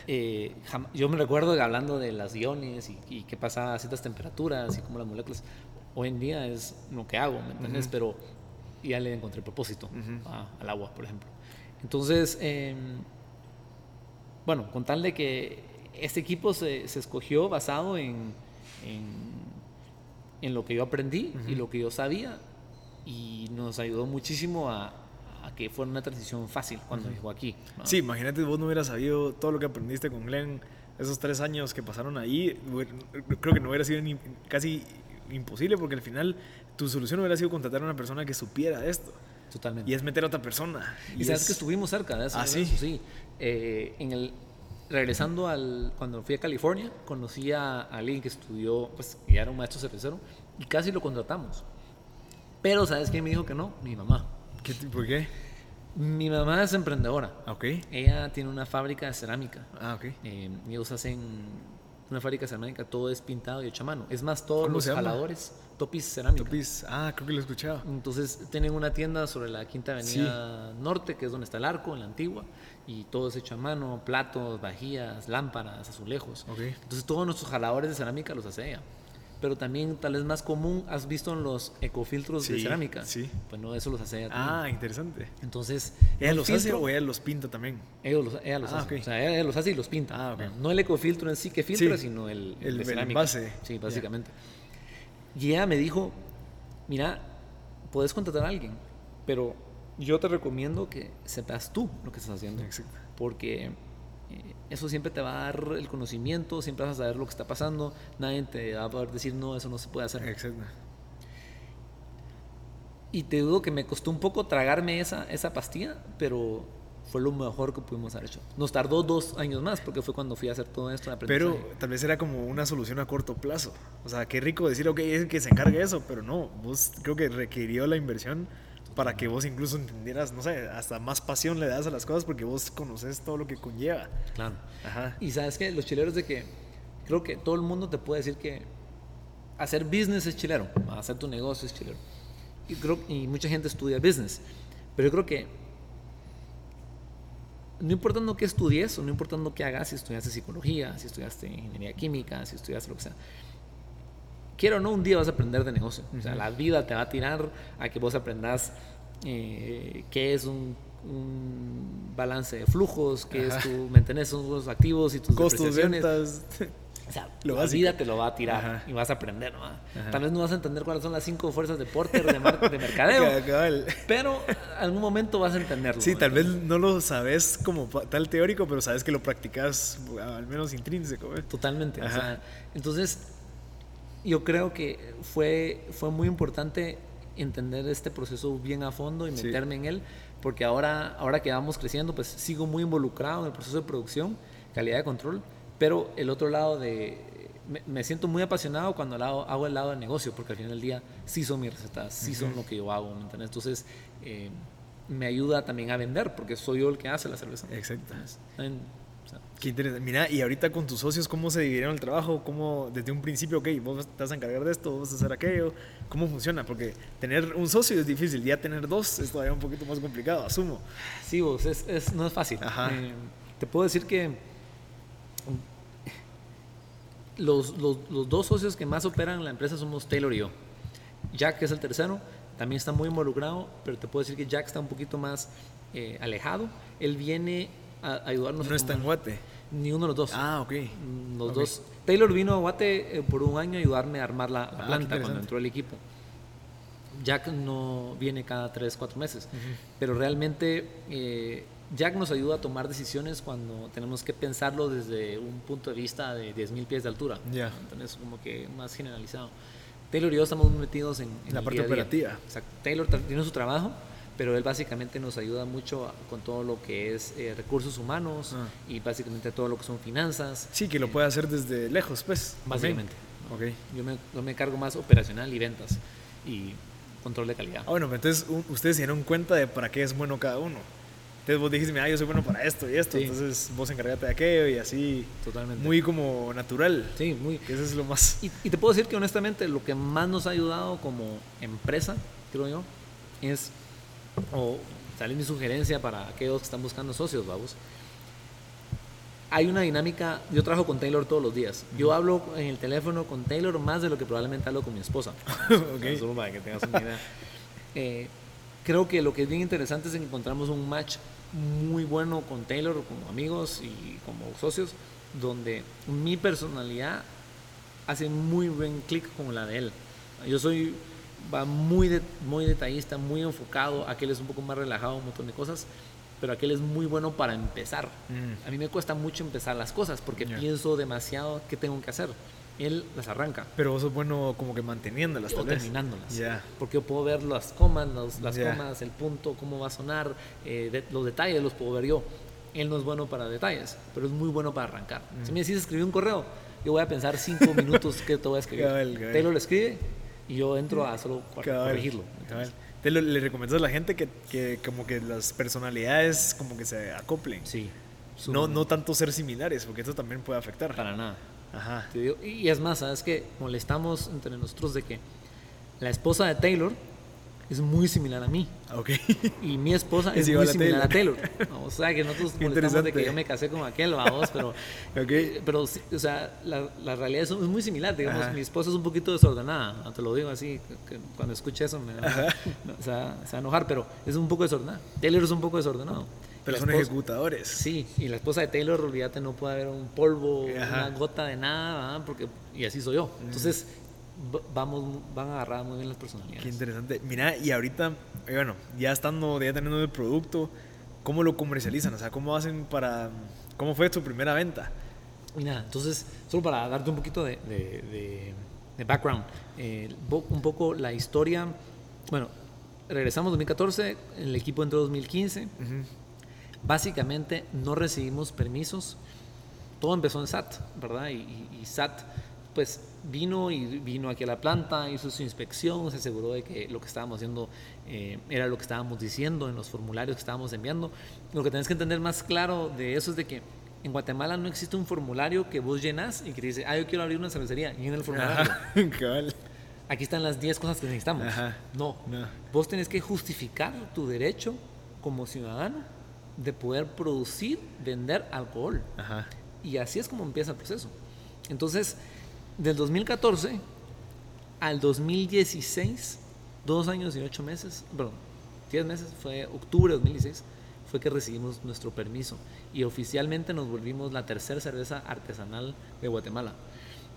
B: eh, yo me recuerdo hablando de las iones y, y qué pasaba a ciertas temperaturas y cómo las moléculas. Hoy en día es lo que hago, ¿me entiendes? Pero ya le encontré propósito a- al agua, por ejemplo. Entonces, em, bueno, con tal de que este equipo se, se escogió basado en, en, en lo que yo aprendí y lo que yo sabía y nos ayudó muchísimo a, a que fuera una transición fácil cuando llegó aquí. ¿no?
A: Sí, imagínate vos no hubieras sabido todo lo que aprendiste con Glenn esos tres años que pasaron ahí. Creo que no hubiera sido ni- casi imposible porque al final tu solución hubiera sido contratar a una persona que supiera de esto.
B: Totalmente.
A: Y es meter a otra persona.
B: Y, sabes
A: es-
B: que estuvimos cerca de eso.
A: Ah, ¿sí?
B: eso, sí. Eh, en el, regresando al, cuando fui a California, conocí a alguien que estudió, pues, que ya era un maestro cervecero, y casi lo contratamos. Pero, ¿sabes quién me dijo que no? Mi mamá.
A: ¿Qué, ti- ¿Por qué?
B: Mi mamá es emprendedora.
A: Ok.
B: Ella tiene una fábrica de cerámica.
A: Ah, ok.
B: Eh, ellos hacen una fábrica cerámica, todo es pintado y hecho a mano. Es más, todos
A: ¿Cómo
B: los jaladores, topis cerámica.
A: Topis. Ah, creo que lo he escuchado.
B: Entonces tienen una tienda sobre la Quinta Avenida Norte, que es donde está el arco, en la antigua, y todo es hecho a mano, platos, vajillas, lámparas, azulejos.
A: Ok.
B: Entonces todos nuestros jaladores de cerámica los hace ella. Pero también tal vez más común, ¿has visto en los ecofiltros de cerámica?
A: sí.
B: Pues no, eso los hace ella también.
A: Ah, interesante.
B: Entonces,
A: ¿Ella
B: el
A: los hace
B: filtro-
A: o ella los pinta también?
B: ellos los, ella los
A: Ah,
B: hace.
A: ok.
B: O sea, ella, ella los hace y los pinta.
A: Ah, ok.
B: No el ecofiltro en sí que filtra,
A: Sí.
B: sino el,
A: El-
B: de
A: el
B: cerámica.
A: base.
B: Sí, básicamente. Y ella me dijo, mira, puedes contratar a alguien, pero yo te recomiendo que sepas tú lo que estás haciendo.
A: Exacto.
B: Porque eso siempre te va a dar el conocimiento, siempre vas a saber lo que está pasando, nadie te va a poder decir, no, eso no se puede hacer.
A: Exacto.
B: Y te dudo que me costó un poco tragarme esa, esa pastilla, pero fue lo mejor que pudimos haber hecho. Nos tardó dos años más, porque fue cuando fui a hacer todo esto de
A: Pero tal vez era como una solución a corto plazo. O sea, qué rico decir, ok, es el que se encargue eso, pero no, vos creo que requirió la inversión para que vos incluso entendieras, no sé, hasta más pasión le das a las cosas porque vos conoces todo lo que conlleva.
B: Claro.
A: Ajá.
B: Y sabes que los chileros de que creo que todo el mundo te puede decir que hacer business es chilero, hacer tu negocio es chilero. Y creo y mucha gente estudia business, pero yo creo que no importando qué estudies o no importando qué hagas, si estudiaste psicología, si estudiaste ingeniería química, si estudiaste lo que sea, quiero o no, un día vas a aprender de negocio. O sea, la vida te va a tirar a que vos aprendas eh, qué es un, un balance de flujos, qué
A: Ajá.
B: es tu, ¿me entendés? Son los activos y tus
A: Costos, ventas.
B: O sea,
A: Lo
B: la
A: básico.
B: vida te lo va a tirar
A: Ajá.
B: y vas a aprender, ¿no? Tal vez no vas a entender cuáles son las cinco fuerzas de Porter de, de mercadeo, pero algún momento vas a entenderlo.
A: Sí,
B: ¿no?
A: tal vez no lo sabes como tal teórico, pero sabes que lo practicas al menos intrínseco. ¿eh?
B: Totalmente. o sea, entonces, yo creo que fue, fue muy importante entender este proceso bien a fondo y
A: Sí.
B: meterme en él, porque ahora, ahora que vamos creciendo, pues sigo muy involucrado en el proceso de producción, calidad de control, pero el otro lado de... Me, me siento muy apasionado cuando hago, hago el lado del negocio, porque al final del día sí son mis recetas, sí son lo que yo hago, ¿me entiendes? Entonces, eh, me ayuda también a vender, porque soy yo el que hace la cerveza.
A: Exacto.
B: Entonces,
A: Qué interesante. Mira, y ahorita con tus socios, ¿cómo se dividieron el trabajo? ¿Cómo desde un principio, ok, vos te vas a encargar de esto, vos vas a hacer aquello? ¿Cómo funciona? Porque tener un socio es difícil, ya tener dos es todavía un poquito más complicado, asumo.
B: Sí, vos, es, es- no es fácil.
A: Ajá.
B: Eh, te puedo decir que los, los- los dos socios que más operan en la empresa somos Taylor y yo. Jack, que es el tercero, también está muy involucrado, pero te puedo decir que Jack está un poquito más eh, alejado. Él viene a ayudarnos
A: No está en Guate.
B: Ni uno de los dos.
A: Ah, ok.
B: Mm, Los
A: Ok.
B: dos. Taylor vino a Guate eh, por un año a ayudarme a armar la,
A: Ah,
B: planta cuando entró el equipo. Jack no viene cada 3, 4 meses, pero realmente eh, Jack nos ayuda a tomar decisiones cuando tenemos que pensarlo desde un punto de vista de 10.000 pies de altura.
A: Ya.
B: Entonces, como que más generalizado. Taylor y yo estamos metidos en, en
A: La parte
B: día a día.
A: operativa.
B: Exacto. Taylor tiene su trabajo, pero él básicamente nos ayuda mucho con todo lo que es eh, recursos humanos
A: Ah.
B: y básicamente todo lo que son finanzas.
A: Sí, que lo puede hacer desde lejos, pues.
B: Básicamente.
A: Ok.
B: Yo me, yo me cargo más operacional y ventas y control de calidad.
A: Ah, bueno, entonces ustedes se dieron cuenta de para qué es bueno cada uno. Entonces vos dijiste, mira, yo soy bueno para esto y esto,
B: Sí.
A: entonces vos encárgate de aquello y así.
B: Totalmente.
A: Muy como natural.
B: Sí, muy.
A: Que eso es lo más.
B: Y, y te puedo decir que honestamente lo que más nos ha ayudado como empresa, creo yo, es, o tal vez mi sugerencia para aquellos que están buscando socios, vamos. Hay una dinámica, yo trabajo con Taylor todos los días. Yo hablo en el teléfono con Taylor más de lo que probablemente hablo con mi esposa.
A: ok.
B: Solo para que tengas una idea. Eh, creo que lo que es bien interesante es que encontramos un match muy bueno con Taylor como amigos y como socios, donde mi personalidad hace muy buen clic con la de él. Yo soy va muy, de- muy detallista, muy enfocado, aquel es un poco más relajado, un montón de cosas, pero aquel es muy bueno para empezar.
A: Mm.
B: A mí me cuesta mucho empezar las cosas porque pienso demasiado qué tengo que hacer. Él las arranca
A: Pero vos sos bueno como que manteniéndolas,
B: o terminándolas.
A: Ya.
B: Porque yo puedo ver las comas, los- las comas, el punto, cómo va a sonar, eh, de- los detalles los puedo ver yo. Él no es bueno para detalles, pero es muy bueno para arrancar.
A: Mm.
B: Si me decís escribir un correo, yo voy a pensar cinco minutos que te voy a escribir. Taylor lo escribe y yo entro a solo corregirlo.
A: Te lo- le recomiendas a la gente que, que como que las personalidades como que se acoplen.
B: Sí.
A: No, no tanto ser similares, porque eso también puede afectar.
B: Para nada.
A: Ajá.
B: Digo, y es más, ¿sabes qué? Molestamos entre nosotros de que la esposa de Taylor es muy similar a mí.
A: Ok.
B: Y mi esposa
A: Es
B: es, muy
A: a
B: similar a
A: Taylor.
B: Taylor. O sea, que nosotros molestamos de que yo me casé con aquel, vamos, pero,
A: Ok.
B: pero o sea, la, la realidad es, es muy similar. Digamos,
A: Ajá.
B: mi esposa es un poquito desordenada, te lo digo así, que- cuando escuche eso me va, o sea, se va a enojar, pero es un poco desordenada. Taylor es un poco desordenado.
A: Pero son
B: esposa-
A: ejecutadores.
B: Sí, y la esposa de Taylor, olvídate, no puede haber un polvo,
A: Ajá.
B: una gota de nada, ¿verdad? porque y así soy yo. Entonces, vamos, van a agarrar muy bien las personalidades.
A: Qué interesante. Mira, y ahorita, eh, bueno, ya estando, ya teniendo el producto, ¿cómo lo comercializan? O sea, ¿cómo hacen para... ¿Cómo fue tu primera venta?
B: Nada, entonces, solo para darte un poquito de, de- de- de background, eh, un poco la historia, bueno, regresamos 2014, el equipo entró 2015, básicamente no recibimos permisos, todo empezó en SAT, ¿verdad? Y, y- y SAT, pues vino y vino aquí a la planta, hizo su inspección, se aseguró de que lo que estábamos haciendo eh, era lo que estábamos diciendo en los formularios que estábamos enviando. Lo que tenés que entender más claro de eso es de que en Guatemala no existe un formulario que vos llenas y que te dice, ah, yo quiero abrir una cervecería, y en el formulario.
A: Ajá, cabal.
B: Aquí están las 10 cosas que necesitamos.
A: Ajá.
B: No.
A: No.
B: Vos tenés que justificar tu derecho como ciudadano de poder producir, vender alcohol.
A: Ajá.
B: Y así es como empieza el proceso. Entonces, del 2014 al 2016, dos años y ocho meses, perdón, 10 meses, fue octubre de 2016, fue que recibimos nuestro permiso. Y oficialmente nos volvimos la tercera cerveza artesanal de Guatemala.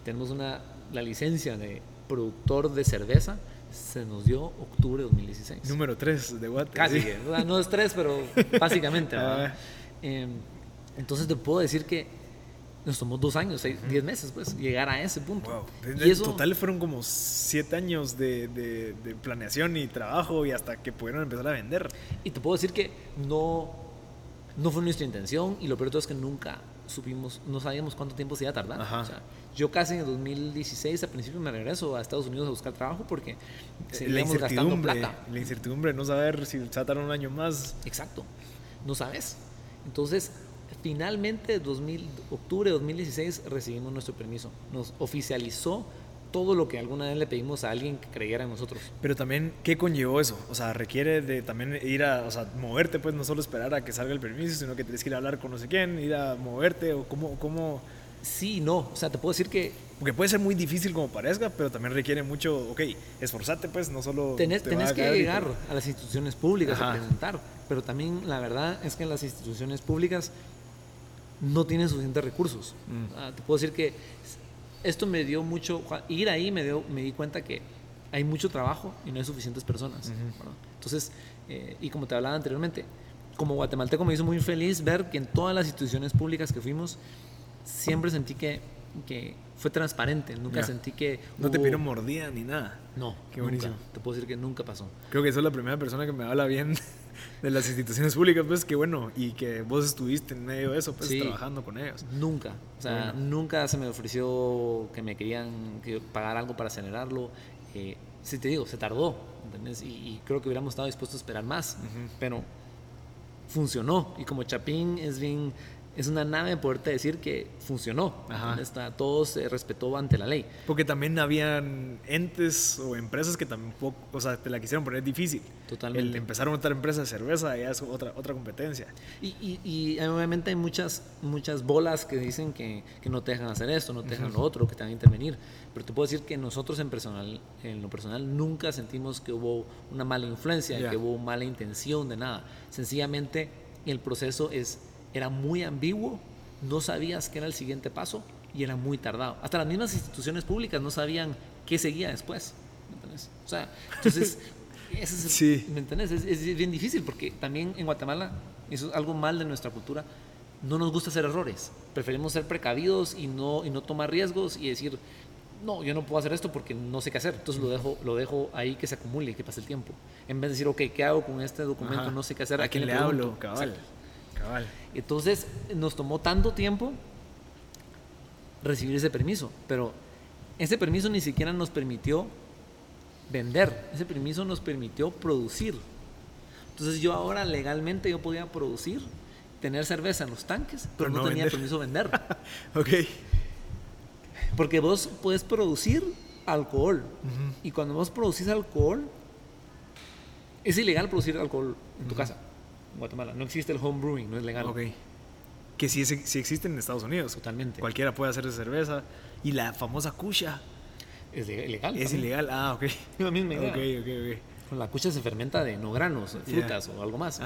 B: Tenemos una, la licencia de productor de cerveza, se nos dio octubre de 2016.
A: Número 3 de Guate.
B: Casi,
A: sí.
B: que, no es tres, pero básicamente.
A: Ah.
B: Eh, entonces te puedo decir que nos tomó dos años, seis, diez meses, pues, llegar a ese punto.
A: Wow.
B: Y
A: En
B: eso,
A: total fueron como 7 años de, de- de planeación y trabajo y hasta que pudieron empezar a vender.
B: y te puedo decir que no, no fue nuestra intención y lo peor de todo es que nunca supimos, no sabíamos cuánto tiempo se iba a tardar.
A: Ajá.
B: O sea, yo casi en el 2016 al principio me regreso a Estados Unidos a buscar trabajo porque
A: la
B: seguíamos gastando plata.
A: la incertidumbre, no saber si se va a tardar un año más.
B: Exacto, no sabes. Entonces, finalmente, 2000, octubre de 2016, recibimos nuestro permiso. Nos oficializó todo lo que alguna vez le pedimos a alguien que creyera en nosotros.
A: Pero también, ¿qué conllevó eso? O sea, requiere de también ir a, o sea, moverte, pues no solo esperar a que salga el permiso, sino que tienes que ir a hablar con no sé quién, ir a moverte o cómo, cómo...
B: Sí, no, o sea, te puedo decir que
A: Porque puede ser muy difícil como parezca, pero también requiere mucho, ok, esforzate pues, no solo...
B: tenés,
A: te
B: tenés que
A: quedar y
B: llegar a las instituciones públicas
A: Ajá.
B: a presentar, pero también la verdad es que las instituciones públicas no tienen suficientes recursos.
A: Mm.
B: Ah, te puedo decir que esto me dio mucho, ir ahí me, dio, me di cuenta que hay mucho trabajo y no hay suficientes personas. Entonces, eh, y como te hablaba anteriormente, como guatemalteco me hizo muy feliz ver que en todas las instituciones públicas que fuimos, siempre sentí que, que fue transparente, nunca
A: Ya.
B: sentí que...
A: No te
B: hubo-
A: pidieron mordida ni nada.
B: No,
A: Qué
B: nunca.
A: buenísimo.
B: Te puedo decir que nunca pasó.
A: Creo que sos la primera persona que me habla bien de las instituciones públicas, pues que bueno, y que vos estuviste en medio de eso, pues
B: Sí.
A: trabajando con ellos.
B: Nunca. O sea,
A: Bueno.
B: nunca se me ofreció que me querían que pagar algo para acelerarlo. Eh, sí te digo, se tardó. ¿entendés? Y, y creo que hubiéramos estado dispuestos a esperar más. Pero funcionó. Y como Chapín es bien es una nave de poderte decir que funcionó. Está, todo se respetó ante la ley.
A: Porque también habían entes o empresas que tampoco, o sea, te la quisieron poner difícil.
B: Totalmente.
A: El empezar a montar empresas de cerveza ya es otra, otra competencia.
B: Y, y, obviamente hay muchas, muchas bolas que dicen que, que, no te dejan hacer esto, no te dejan lo otro, que te van a intervenir. Pero te puedo decir que nosotros en, personal, en lo personal nunca sentimos que hubo una mala influencia, que hubo mala intención de nada. Sencillamente el proceso es era muy ambiguo, no sabías qué era el siguiente paso y era muy tardado. Hasta las mismas instituciones públicas no sabían qué seguía después. ¿me O sea, entonces, es, ¿me entiendes? Es, bien difícil porque también en Guatemala, eso es algo mal de nuestra cultura, no nos gusta hacer errores. Preferimos ser precavidos y no, y no tomar riesgos y decir, no, yo no puedo hacer esto porque no sé qué hacer. Entonces lo dejo, lo dejo ahí que se acumule que pase el tiempo. En vez de decir, ok, ¿qué hago con este documento? No sé qué hacer.
A: ¿A, quién le, hablo? Cabal.
B: Entonces nos tomó tanto tiempo recibir ese permiso, pero ese permiso ni siquiera nos permitió vender, ese permiso nos permitió producir. Entonces yo ahora legalmente yo podía producir, tener cerveza en los tanques, pero, no, tenía permiso de vender.
A: ok.
B: Porque vos puedes producir alcohol y cuando vos producís alcohol, es ilegal producir alcohol en tu casa. Guatemala. No existe el home brewing, no es legal.
A: Ok. Que sí, sí existe en Estados Unidos.
B: Totalmente.
A: Cualquiera puede hacer cerveza. Y la famosa cucha.
B: Es ilegal.
A: Es ilegal, ah, ok.
B: La misma idea.
A: Ok, ok, ok.
B: Con la cucha se fermenta de no granos, frutas o algo más.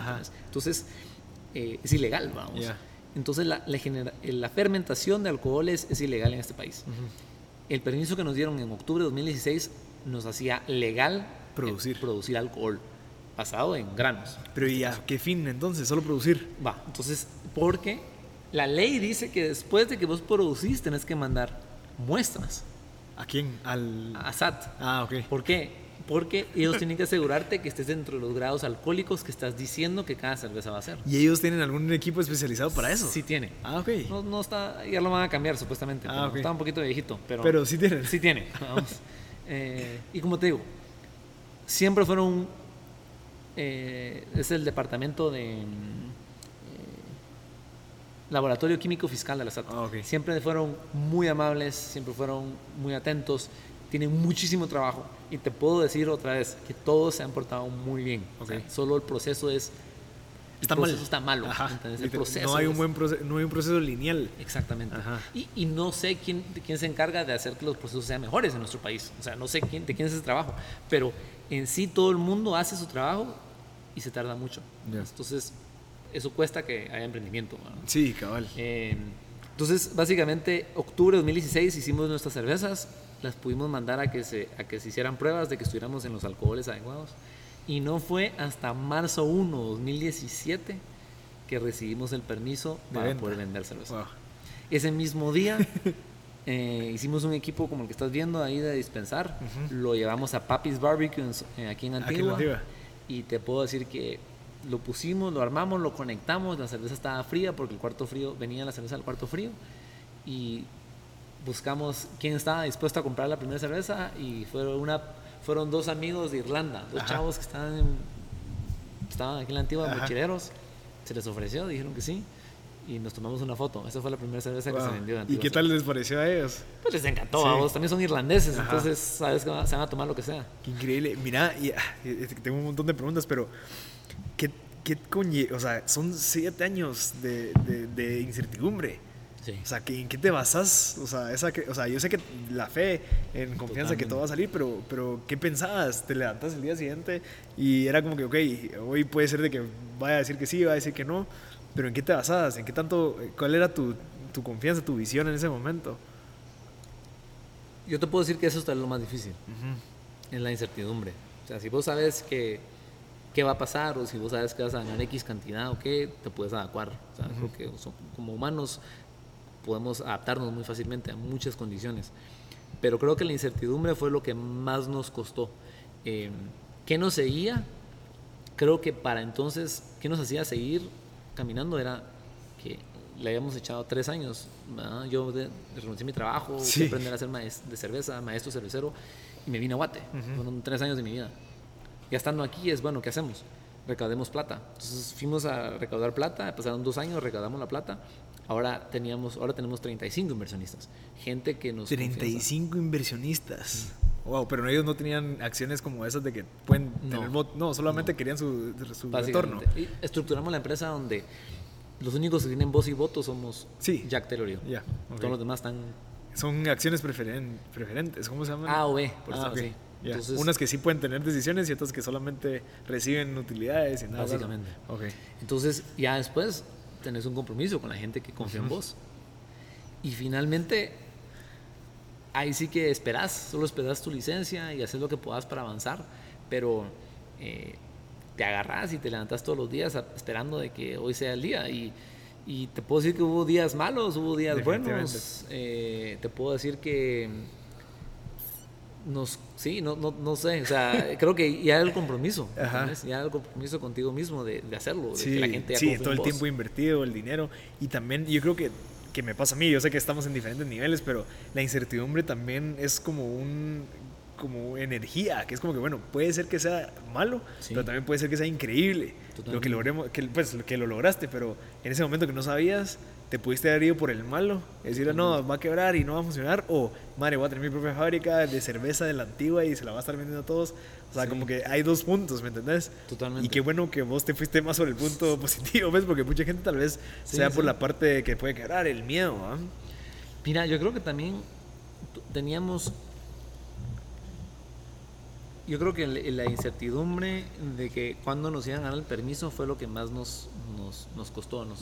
B: Entonces, eh, es ilegal, vamos. Entonces, la, la, fermentación de alcoholes es ilegal en este país. El permiso que nos dieron en octubre de 2016 nos hacía legal
A: producir,
B: producir alcohol basado en granos.
A: Pero ¿y a qué fin entonces? ¿Solo producir?
B: Va, entonces, porque la ley dice que después de que vos producís tenés que mandar muestras.
A: ¿A quién? Al...
B: A SAT.
A: Ah, ok.
B: ¿Por qué? Porque ellos tienen que asegurarte que estés dentro de los grados alcohólicos que estás diciendo que cada cerveza va a ser.
A: ¿Y ellos tienen algún equipo especializado para eso?
B: Sí tiene.
A: Ah, ok.
B: No, no está, ya lo van a cambiar supuestamente. Ah, Está un poquito viejito, pero...
A: Pero sí tiene.
B: Sí tiene, vamos. Eh, y como te digo, siempre fueron eh, es el departamento de eh, Laboratorio Químico Fiscal de la SAT.
A: Ah,
B: siempre fueron muy amables, siempre fueron muy atentos, tienen muchísimo trabajo y te puedo decir otra vez que todos se han portado muy bien. solo el proceso es
A: está el
B: proceso está malo.
A: El proceso no hay un buen proceso, no hay un proceso lineal.
B: Exactamente. Y, y, no sé quién, quién se encarga de hacer que los procesos sean mejores en nuestro país. O sea, no sé quién, de quién es ese trabajo, pero en sí todo el mundo hace su trabajo y se tarda mucho. Entonces, eso cuesta que haya emprendimiento.
A: Sí, cabal.
B: Eh, entonces, básicamente, octubre de 2016 hicimos nuestras cervezas, las pudimos mandar a que, se, a que se hicieran pruebas de que estuviéramos en los alcoholes adecuados. Y no fue hasta marzo 1 de 2017 que recibimos el permiso para poder vender cerveza. Ese mismo día eh, hicimos un equipo como el que estás viendo ahí de dispensar. Lo llevamos a Papi's Barbecue eh, aquí en Antigua. Aquí en Antigua y te puedo decir que lo pusimos, lo armamos, lo conectamos, la cerveza estaba fría porque el cuarto frío, venía la cerveza del cuarto frío y buscamos quién estaba dispuesto a comprar la primera cerveza y fueron, una, fueron dos amigos de Irlanda, dos chavos que estaban, estaban aquí en la antigua, mochileros, se les ofreció, dijeron que sí y nos tomamos una foto. Esa fue la primera cerveza que se vendió.
A: ¿Y qué tal les pareció a ellos?
B: Pues les encantó, vos también son irlandeses, entonces sabes que se van a tomar lo que sea.
A: Qué increíble. Mira, y, ah, tengo un montón de preguntas, pero ¿qué, qué coñe? O sea, son siete años de, de, incertidumbre. Sí. O sea, ¿en qué te basas? O sea, esa, o sea, yo sé que la fe, en confianza que todo va a salir, pero, pero ¿qué pensabas? Te levantas el día siguiente y era como que, ok, hoy puede ser de que vaya a decir que sí, va a decir que no pero ¿en qué te basabas? ¿En qué tanto, cuál era tu, tu confianza, tu visión en ese momento?
B: Yo te puedo decir que eso está lo más difícil, en la incertidumbre. O sea, si vos sabes que qué va a pasar o si vos sabes que vas a ganar X cantidad o qué, te puedes adecuar. O sea, Creo que como humanos podemos adaptarnos muy fácilmente a muchas condiciones. Pero creo que la incertidumbre fue lo que más nos costó. Eh, ¿Qué nos seguía? Creo que para entonces, ¿qué nos hacía seguir? Caminando era que le habíamos echado tres años. Yo renuncié a mi trabajo, sí. a aprender a hacer de cerveza, maestro cervecero, y me vine a Guate. Fueron tres años de mi vida. Ya estando aquí es, bueno, ¿qué hacemos? recaudemos plata. Entonces fuimos a recaudar plata, pasaron dos años, recaudamos la plata. Ahora, teníamos, ahora tenemos 35 inversionistas. Gente que nos...
A: 35 inversionistas. Wow, pero ellos no tenían acciones como esas de que pueden tener voto. No, solamente querían su, su retorno.
B: Y estructuramos la empresa donde los únicos que tienen voz y voto somos
A: sí.
B: Jack Taylor y yo.
A: Ya.
B: Todos los demás están.
A: Son acciones preferen preferentes, ¿cómo se llaman?
B: A o B, por ah,
A: sí. Entonces, Unas que sí pueden tener decisiones y otras que solamente reciben utilidades y nada.
B: Básicamente.
A: Okay.
B: Entonces, ya después tenés un compromiso con la gente que confía en vos. Y finalmente, ahí sí que esperás, solo esperás tu licencia y haces lo que puedas para avanzar, pero eh, te agarras y te levantas todos los días esperando de que hoy sea el día. Y, y te puedo decir que hubo días malos, hubo días buenos. Eh, te puedo decir que nos, sí, no, no, no sé, o sea, creo que ya el compromiso, ya el compromiso contigo mismo de, de hacerlo, de
A: sí, que la gente Sí, todo el tiempo invertido, el dinero, y también yo creo que que me pasa a mí, yo sé que estamos en diferentes niveles, pero la incertidumbre también es como un como energía, que es como que, bueno, puede ser que sea malo, pero también puede ser que sea increíble lo que logremos, que, pues, que lo lograste, pero en ese momento que no sabías, te pudiste haber ido por el malo, decir, no, va a quebrar y no va a funcionar, o madre, voy a tener mi propia fábrica de cerveza de la antigua y se la va a estar vendiendo a todos. O sea, como que hay dos puntos, ¿me entendés?
B: Totalmente.
A: Y qué bueno que vos te fuiste más sobre el punto positivo, ¿ves? Porque mucha gente tal vez sea por la parte que puede quebrar, el miedo, ¿ah?
B: Mira, yo creo que también teníamos yo creo que la incertidumbre de que cuando nos iban a dar el permiso fue lo que más nos, nos, nos costó, nos,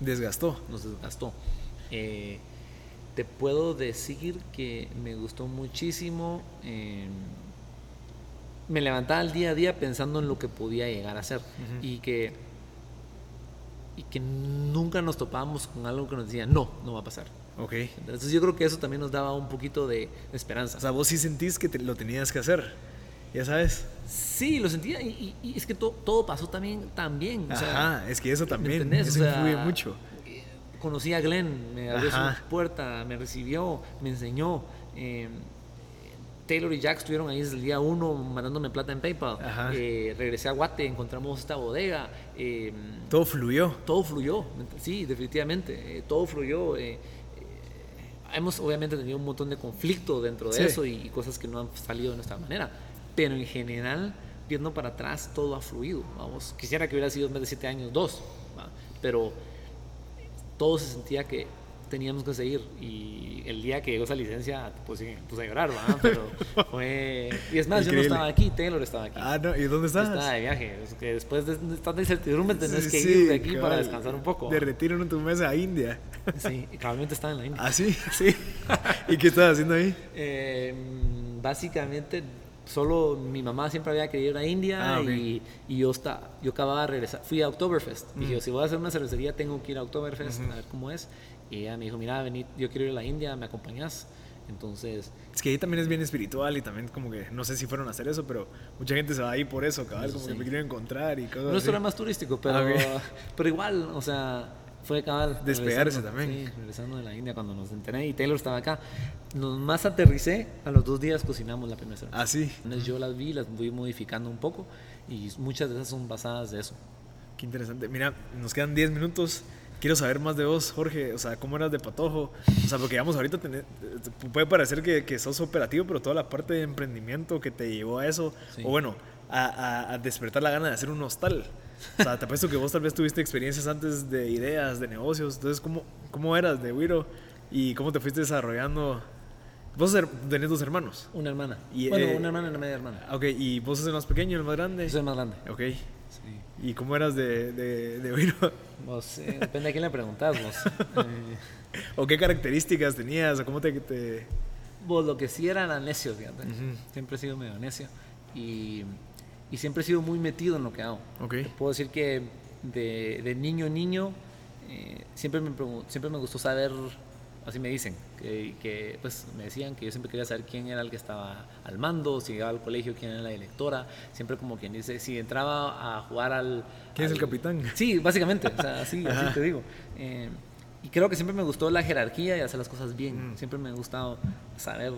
A: desgastó.
B: Nos desgastó. Eh, te puedo decir que me gustó muchísimo. Eh, me levantaba el día a día pensando en lo que podía llegar a ser y que y que nunca nos topábamos con algo que nos decía no, no va a pasar.
A: Ok.
B: Entonces yo creo que eso también nos daba un poquito de, esperanza.
A: O sea, vos sí sentís que lo tenías que hacer. Ya sabes.
B: Sí, lo sentía y, es que todo pasó también también.
A: Ajá, es que eso también eso influye mucho.
B: Conocí a Glenn, me abrió su puerta, me recibió, me enseñó. Eh, Taylor y Jack estuvieron ahí desde el día uno mandándome plata en PayPal. Eh, regresé a Guate, encontramos esta bodega. Eh,
A: todo fluyó.
B: Todo fluyó, sí, definitivamente. todo fluyó. hemos obviamente tenido un montón de conflicto dentro de eso y, y, cosas que no han salido de nuestra manera pero en general, viendo para atrás, todo ha fluido. Vamos, quisiera que hubiera sido en vez de siete años, dos, pero todo se sentía que teníamos que seguir y el día que llegó esa licencia pues sí, puse a llorar ¿va? pero fue y es más yo no estaba aquí Taylor estaba aquí.
A: Ah no y dónde estás
B: estaba de viaje es que después de tanta incertidumbre tenés que ir de aquí para descansar un poco
A: de retiro en tu mes a India.
B: Sí y probablemente estaba en la India.
A: Ah sí sí. Y qué estás haciendo ahí
B: eh, básicamente solo mi mamá siempre había querido ir a India ah, y, y, yo, está, yo acababa de regresar. Fui a Oktoberfest. Dije, mm. si voy a hacer una cervecería, tengo que ir a Oktoberfest a ver cómo es. Y ella me dijo, mira, vení, yo quiero ir a la India, ¿me acompañas? Entonces...
A: Es que ahí también es bien espiritual y también como que, no sé si fueron a hacer eso, pero mucha gente se va ahí por eso, cabal, como que me quieren encontrar y cosas
B: Nuestro era más turístico, pero, ah, pero igual, o sea, fue cabal.
A: Despegarse también.
B: Sí, regresando de la India cuando nos enteré y Taylor estaba acá. Nos más aterricé, a los dos días cocinamos la primera cerveza.
A: Ah, sí.
B: Entonces yo las vi, las fui modificando un poco y muchas de esas son basadas de eso.
A: Qué interesante. Mira, nos quedan 10 minutos. Quiero saber más de vos, Jorge. O sea, ¿cómo eras de patojo? O sea, porque digamos, ahorita puede parecer que, que, sos operativo, pero toda la parte de emprendimiento que te llevó a eso, o bueno, a, a despertar la gana de hacer un hostal. O sea, te apuesto que vos tal vez tuviste experiencias antes de ideas, de negocios. Entonces, ¿cómo, cómo eras de Wiro? ¿Y cómo te fuiste desarrollando? ¿Vos tenés dos hermanos?
B: Una hermana. Y, bueno, eh, una hermana y una media hermana.
A: Ok, ¿y vos sos el más pequeño, el más grande?
B: Yo soy el más grande.
A: Ok. Sí. ¿Y cómo eras de, de, de Wiro?
B: Vos, eh, depende de quién le preguntás, vos.
A: Eh, ¿O qué características tenías? ¿O cómo te...? te...
B: Vos, lo que sí era, era necio, fíjate. Siempre he sido medio necio. Y y siempre he sido muy metido en lo que hago.
A: Okay.
B: puedo decir que de, de niño niño eh, siempre, me, siempre me gustó saber, así me dicen, que, que, pues me decían que yo siempre quería saber quién era el que estaba al mando, si llegaba al colegio, quién era la directora, siempre como quien dice, si entraba a jugar al...
A: ¿Quién es el capitán?
B: Sí, básicamente, o sea, así, así te digo. Eh, y creo que siempre me gustó la jerarquía y hacer las cosas bien, mm. siempre me ha gustado saber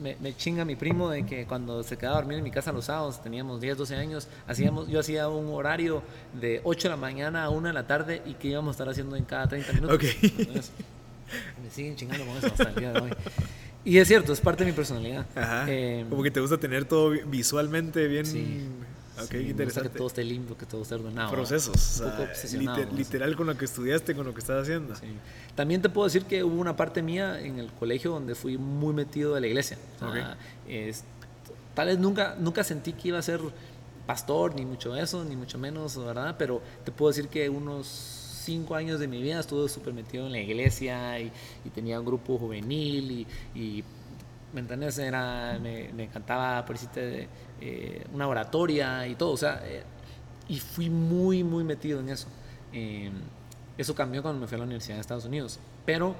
B: me, me, chinga mi primo de que cuando se quedaba a dormir en mi casa los sábados, teníamos 10, 12 años, hacíamos, yo hacía un horario de 8 de la mañana a 1 de la tarde y que íbamos a estar haciendo en cada 30 minutos. Entonces, me siguen chingando con eso hasta el día de hoy. Y es cierto, es parte de mi personalidad.
A: Ajá. Eh, Como que te gusta tener todo visualmente bien.
B: Sí.
A: Ok, interesante.
B: que todo esté limpio, que todo esté ordenado.
A: Procesos. literal con lo que estudiaste, con lo que estás haciendo.
B: Sí. También te puedo decir que hubo una parte mía en el colegio donde fui muy metido de la iglesia. es, tal vez nunca, nunca sentí que iba a ser pastor, ni mucho eso, ni mucho menos, ¿verdad? Pero te puedo decir que unos cinco años de mi vida estuve súper metido en la iglesia y, tenía un grupo juvenil y, ¿me? Era, me, encantaba, por decirte, eh, una oratoria y todo, o sea, eh, y fui muy, muy metido en eso. Em, eso cambió cuando me fui a la Universidad de Estados Unidos, pero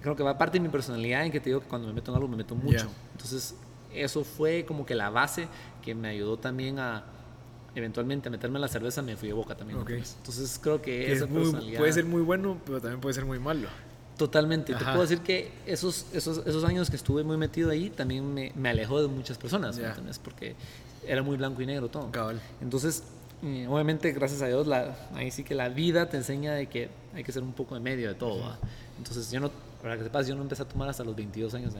B: creo que va parte de mi personalidad en que te digo que cuando me meto en algo me meto mucho. Entonces, eso fue como que la base que me ayudó también a eventualmente a meterme en la cerveza me fui de boca también. Entonces creo que, esa
A: personalidad... Puede ser muy bueno, pero también puede ser muy malo.
B: Totalmente. Te puedo decir que esos, esos, esos años que estuve muy metido ahí también me, me alejó de muchas personas, Porque era muy blanco y negro todo.
A: Cabal.
B: Entonces, eh, obviamente, gracias a Dios, la, ahí sí que la vida te enseña de que hay que ser un poco de medio de todo. Entonces, yo no, para que sepas, yo no empecé a tomar hasta los 22 años. ¿eh?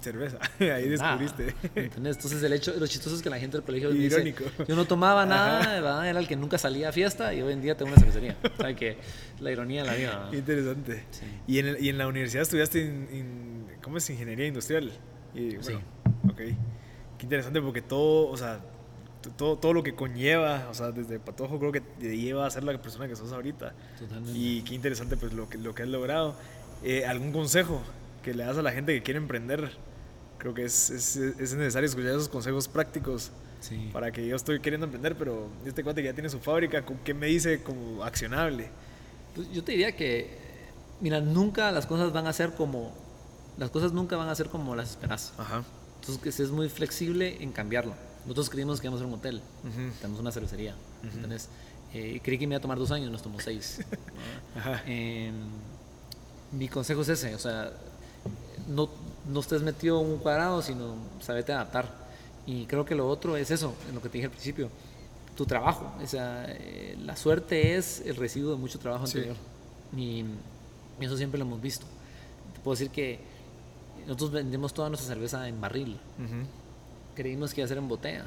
A: Cerveza. Ahí descubriste.
B: Entonces el hecho, lo chistoso es que la gente del colegio dice, yo no tomaba nada, era el que nunca salía a fiesta y hoy en día tengo una cervecería. o que la ironía de la vida.
A: Interesante. ¿Y, en y en la universidad estudiaste en, ¿cómo es? Ingeniería industrial. Y,
B: sí.
A: Ok. Qué interesante porque todo, o sea, todo, todo lo que conlleva, o sea, desde Patojo creo que te lleva a ser la persona que sos ahorita.
B: Totalmente.
A: Y qué interesante pues lo que, lo que has logrado. Eh, ¿Algún consejo que le das a la gente que quiere emprender? creo que es, es, es necesario escuchar esos consejos prácticos para que yo estoy queriendo emprender, pero este cuate que ya tiene su fábrica, ¿qué me dice como accionable?
B: Pues yo te diría que, mira, nunca las cosas van a ser como, las cosas nunca van a ser como las esperas.
A: Ajá.
B: Entonces, que es muy flexible en cambiarlo. Nosotros creímos que íbamos a ser un hotel, tenemos una cervecería. Entonces, eh, creí que me iba a tomar dos años, nos tomó seis.
A: Ajá.
B: Eh, mi consejo es ese, o sea, no, no estés metido en un cuadrado, sino saberte adaptar. Y creo que lo otro es eso, en lo que te dije al principio, tu trabajo. O sea, eh, la suerte es el residuo de mucho trabajo anterior. Y, eso siempre lo hemos visto. Te puedo decir que nosotros vendemos toda nuestra cerveza en barril. Creímos que iba a ser en botella,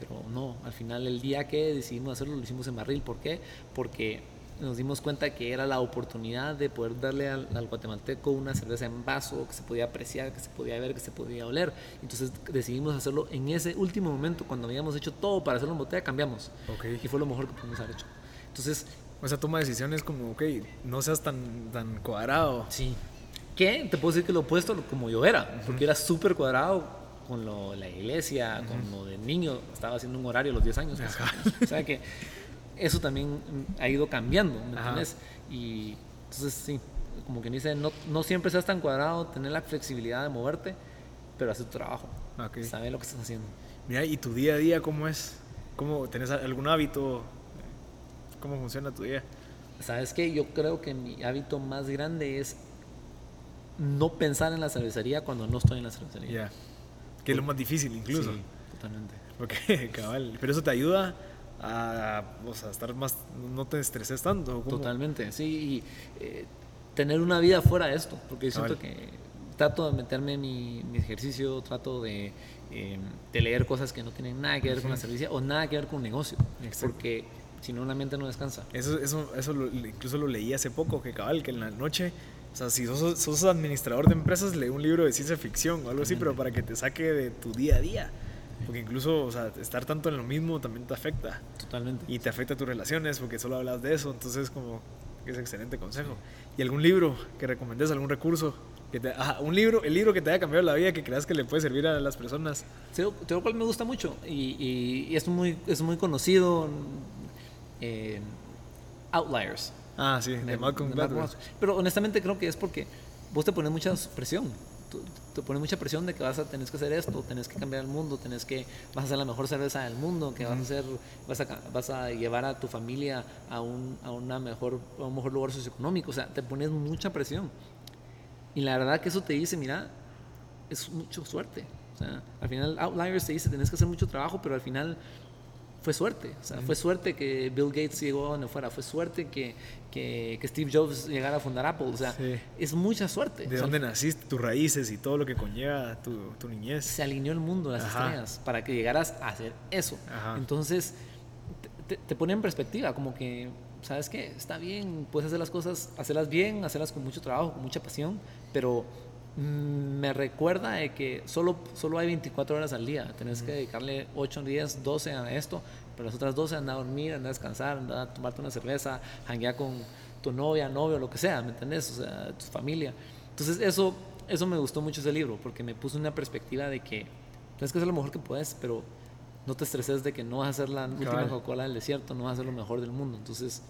B: pero no. Al final, el día que decidimos hacerlo, lo hicimos en barril. ¿Por qué? Porque nos dimos cuenta que era la oportunidad de poder darle al, guatemalteco una cerveza en vaso que se podía apreciar, que se podía ver, que se podía oler. Entonces decidimos hacerlo en ese último momento, cuando habíamos hecho todo para hacerlo en botella, cambiamos.
A: Okay.
B: Y fue lo mejor que pudimos haber hecho. Entonces...
A: O sea, toma decisiones como, ok, no seas tan, tan cuadrado.
B: Sí. ¿Qué? Te puedo decir que lo opuesto como yo era, porque era súper cuadrado con lo, la iglesia, con lo de niño. Estaba haciendo un horario a los 10 años. o sea que eso también ha ido cambiando, ¿me entiendes? Y entonces sí, como que dice, no, no siempre seas tan cuadrado, tener la flexibilidad de moverte, pero hacer tu trabajo,
A: okay.
B: saber lo que estás haciendo.
A: Mira, ¿y tu día a día cómo es? ¿Cómo, ¿Tenés algún hábito? ¿Cómo funciona tu día?
B: Sabes que yo creo que mi hábito más grande es no pensar en la cervecería cuando no estoy en la cervecería.
A: Ya. Que es lo más difícil incluso.
B: Sí, totalmente.
A: Ok, cabal. Pero eso te ayuda a, o sea, estar más, no te estreses tanto.
B: Totalmente, sí, y eh, tener una vida fuera de esto, porque siento que trato de meterme en mi, ejercicio, trato de, em, de, leer cosas que no tienen nada que ver con la servicio o nada que ver con un negocio, porque si no la mente no descansa.
A: Eso, eso, eso incluso lo leí hace poco, que cabal, que en la noche... O sea, si sos, sos administrador de empresas, lee un libro de ciencia ficción o algo así, pero para que te saque de tu día a día. Porque incluso, o sea, estar tanto en lo mismo también te afecta.
B: Totalmente.
A: Y te afecta tus relaciones porque solo hablas de eso. Entonces, como, es excelente consejo. ¿Y algún libro que recomendes, algún recurso? Que te, un libro, el libro que te haya cambiado la vida, que creas que le puede servir a las personas.
B: Tengo cual me gusta mucho y, y, es, muy, es muy conocido. Eh, Outliers.
A: Ah, sí, de, Malcolm Gladwell.
B: Pero honestamente creo que es porque vos te pones mucha presión te pone mucha presión de que vas a tener que hacer esto, tenés que cambiar el mundo, tenés que vas a ser la mejor cerveza del mundo, que vas a hacer vas a, vas a llevar a tu familia a un a una mejor a un mejor lugar socioeconómico, o sea, te pones mucha presión. Y la verdad que eso te dice, mira, es mucha suerte. sea, al final Outliers te dice, tenés que hacer mucho trabajo, pero al final fue suerte. O sea, fue suerte que Bill Gates llegó a donde fuera. Fue suerte que, que, que Steve Jobs llegara a fundar Apple. O sea, es mucha suerte.
A: De dónde naciste, tus raíces y todo lo que conlleva tu, tu niñez.
B: Se alineó el mundo, las estrellas, para que llegaras a hacer eso. Entonces, te, te, pone en perspectiva, como que, ¿sabes qué? Está bien, puedes hacer las cosas, hacerlas bien, hacerlas con mucho trabajo, con mucha pasión, pero me recuerda de que solo, solo hay 24 horas al día. Tienes que dedicarle 8 días, 12 a esto, pero las otras 12 anda a dormir, anda a descansar, anda a tomarte una cerveza, hanguear con tu novia, novio, lo que sea, ¿me entiendes? O sea, tu familia. Entonces, eso, eso me gustó mucho ese libro, porque me puso una perspectiva de que tienes que hacer lo mejor que puedes, pero no te estreses de que no vas a hacer la última Coca-Cola del desierto, no vas a hacer lo mejor del mundo. Entonces,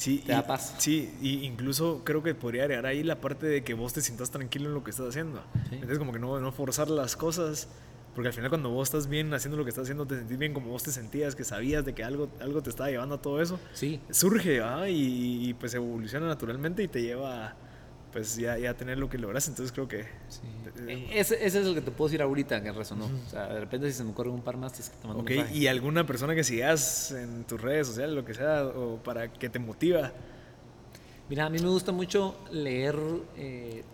A: Sí, te da paz. Sí, y incluso creo que podría agregar ahí la parte de que vos te sientas tranquilo en lo que estás haciendo. Entonces, como que no, no forzar las cosas, porque al final cuando vos estás bien haciendo lo que estás haciendo, te sentís bien como vos te sentías, que sabías de que algo, algo te estaba llevando a todo eso.
B: Sí.
A: Surge, ¿ah? y, y, pues evoluciona naturalmente y te lleva a pues ya, ya tener lo que logras, entonces creo que...
B: Sí. E, ese, ese, es el que te puedo decir ahorita que resonó. O sea, de repente si se me ocurre un par más, te,
A: mando Ok, ¿y alguna persona que sigas en tus redes sociales, lo que sea, o para que te motiva?
B: Mira, a mí me gusta mucho leer eh,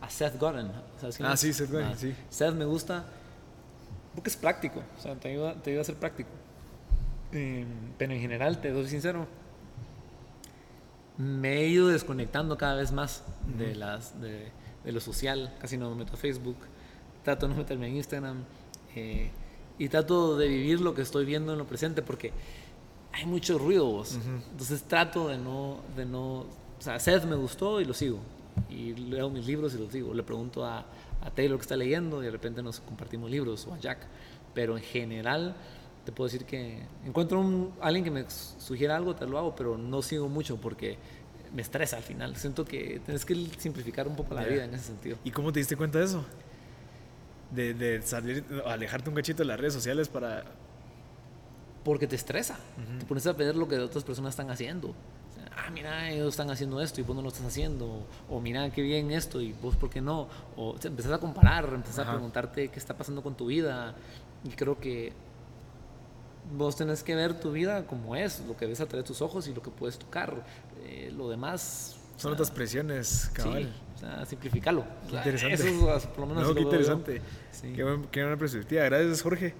B: a Seth Godin.
A: ¿sabes quién ah, sí, Seth Godin, ah, sí.
B: Seth me gusta porque es práctico, o sea, te ayuda, te ayuda a ser práctico. Eh, pero en general, te doy sincero, me he ido desconectando cada vez más de, las, de, lo social, casi no me meto a Facebook, trato de no meterme en Instagram eh, y trato de vivir lo que estoy viendo en lo presente porque hay mucho ruido vos. Entonces trato de no, de no, o sea, Seth me gustó y lo sigo. Y leo mis libros y los digo. Le pregunto a, a Taylor que está leyendo y de repente nos compartimos libros o a Jack. Pero en general te puedo decir que encuentro un, alguien que me sugiera algo, te lo hago, pero no sigo mucho porque me estresa al final. Siento que tienes que simplificar un poco la vida en ese sentido.
A: ¿Y cómo te diste cuenta de eso? De, de salir, alejarte un cachito de las redes sociales para...
B: Porque te estresa. Te pones a ver lo que otras personas están haciendo. ah, mira, ellos están haciendo esto y vos no lo estás haciendo. O mira, qué bien esto y vos, ¿por qué no? O empezás a comparar, empezás a preguntarte qué está pasando con tu vida. Y creo que vos tenés que ver tu vida como es, lo que ves a través de tus ojos y lo que puedes tocar. Eh, lo demás.
A: Son otras presiones, cabal.
B: Sí, o sea, simplificarlo.
A: Qué interesante. Eso es, por lo menos. No, qué interesante. Qué, buena perspectiva. Gracias, Jorge.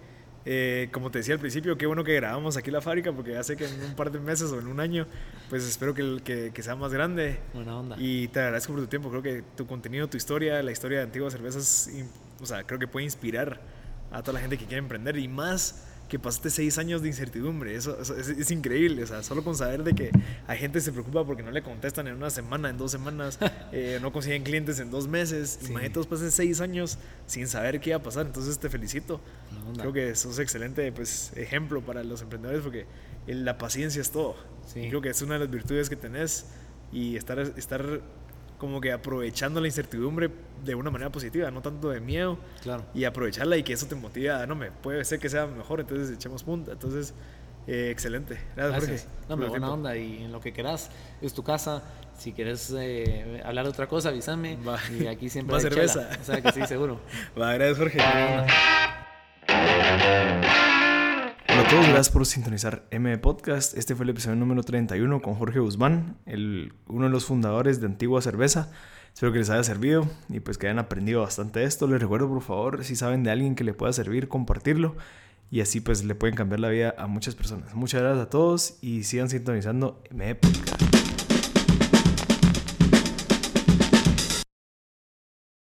A: Eh, como te decía al principio, qué bueno que grabamos aquí la fábrica, porque ya sé que en un par de meses o en un año, pues espero que, que, que sea más grande.
B: Buena onda.
A: Y te agradezco por tu tiempo. Creo que tu contenido, tu historia, la historia de Antiguas Cervezas, o sea, creo que puede inspirar a toda la gente que quiere emprender y más que pasaste seis años de incertidumbre. Eso, es, increíble. O sea, solo con saber de que hay gente que se preocupa porque no le contestan en una semana, en dos semanas, eh, no consiguen clientes en dos meses. Sí. Imagínate, pasen seis años sin saber qué iba a pasar. Entonces te felicito. Creo que eso es excelente pues, ejemplo para los emprendedores porque la paciencia es todo. creo que es una de las virtudes que tenés y estar, estar como que aprovechando la incertidumbre de una manera positiva, no tanto de miedo.
B: Claro.
A: Y aprovecharla y que eso te motiva, no me puede ser que sea mejor, entonces echemos punta. Entonces, eh, excelente.
B: Gracias, Gracias. No, me buena onda y en lo que quieras, es tu casa. Si quieres eh, hablar de otra cosa, avísame. Y aquí siempre
A: hay cerveza.
B: O sea que sí, seguro.
A: Va, gracias, Jorge. Todos, gracias por sintonizar M Podcast. Este fue el episodio número 31 con Jorge Guzmán, el, uno de los fundadores de Antigua Cerveza. Espero que les haya servido y pues que hayan aprendido bastante esto. Les recuerdo por favor, si saben de alguien que le pueda servir, compartirlo y así pues le pueden cambiar la vida a muchas personas. Muchas gracias a todos y sigan sintonizando M Podcast.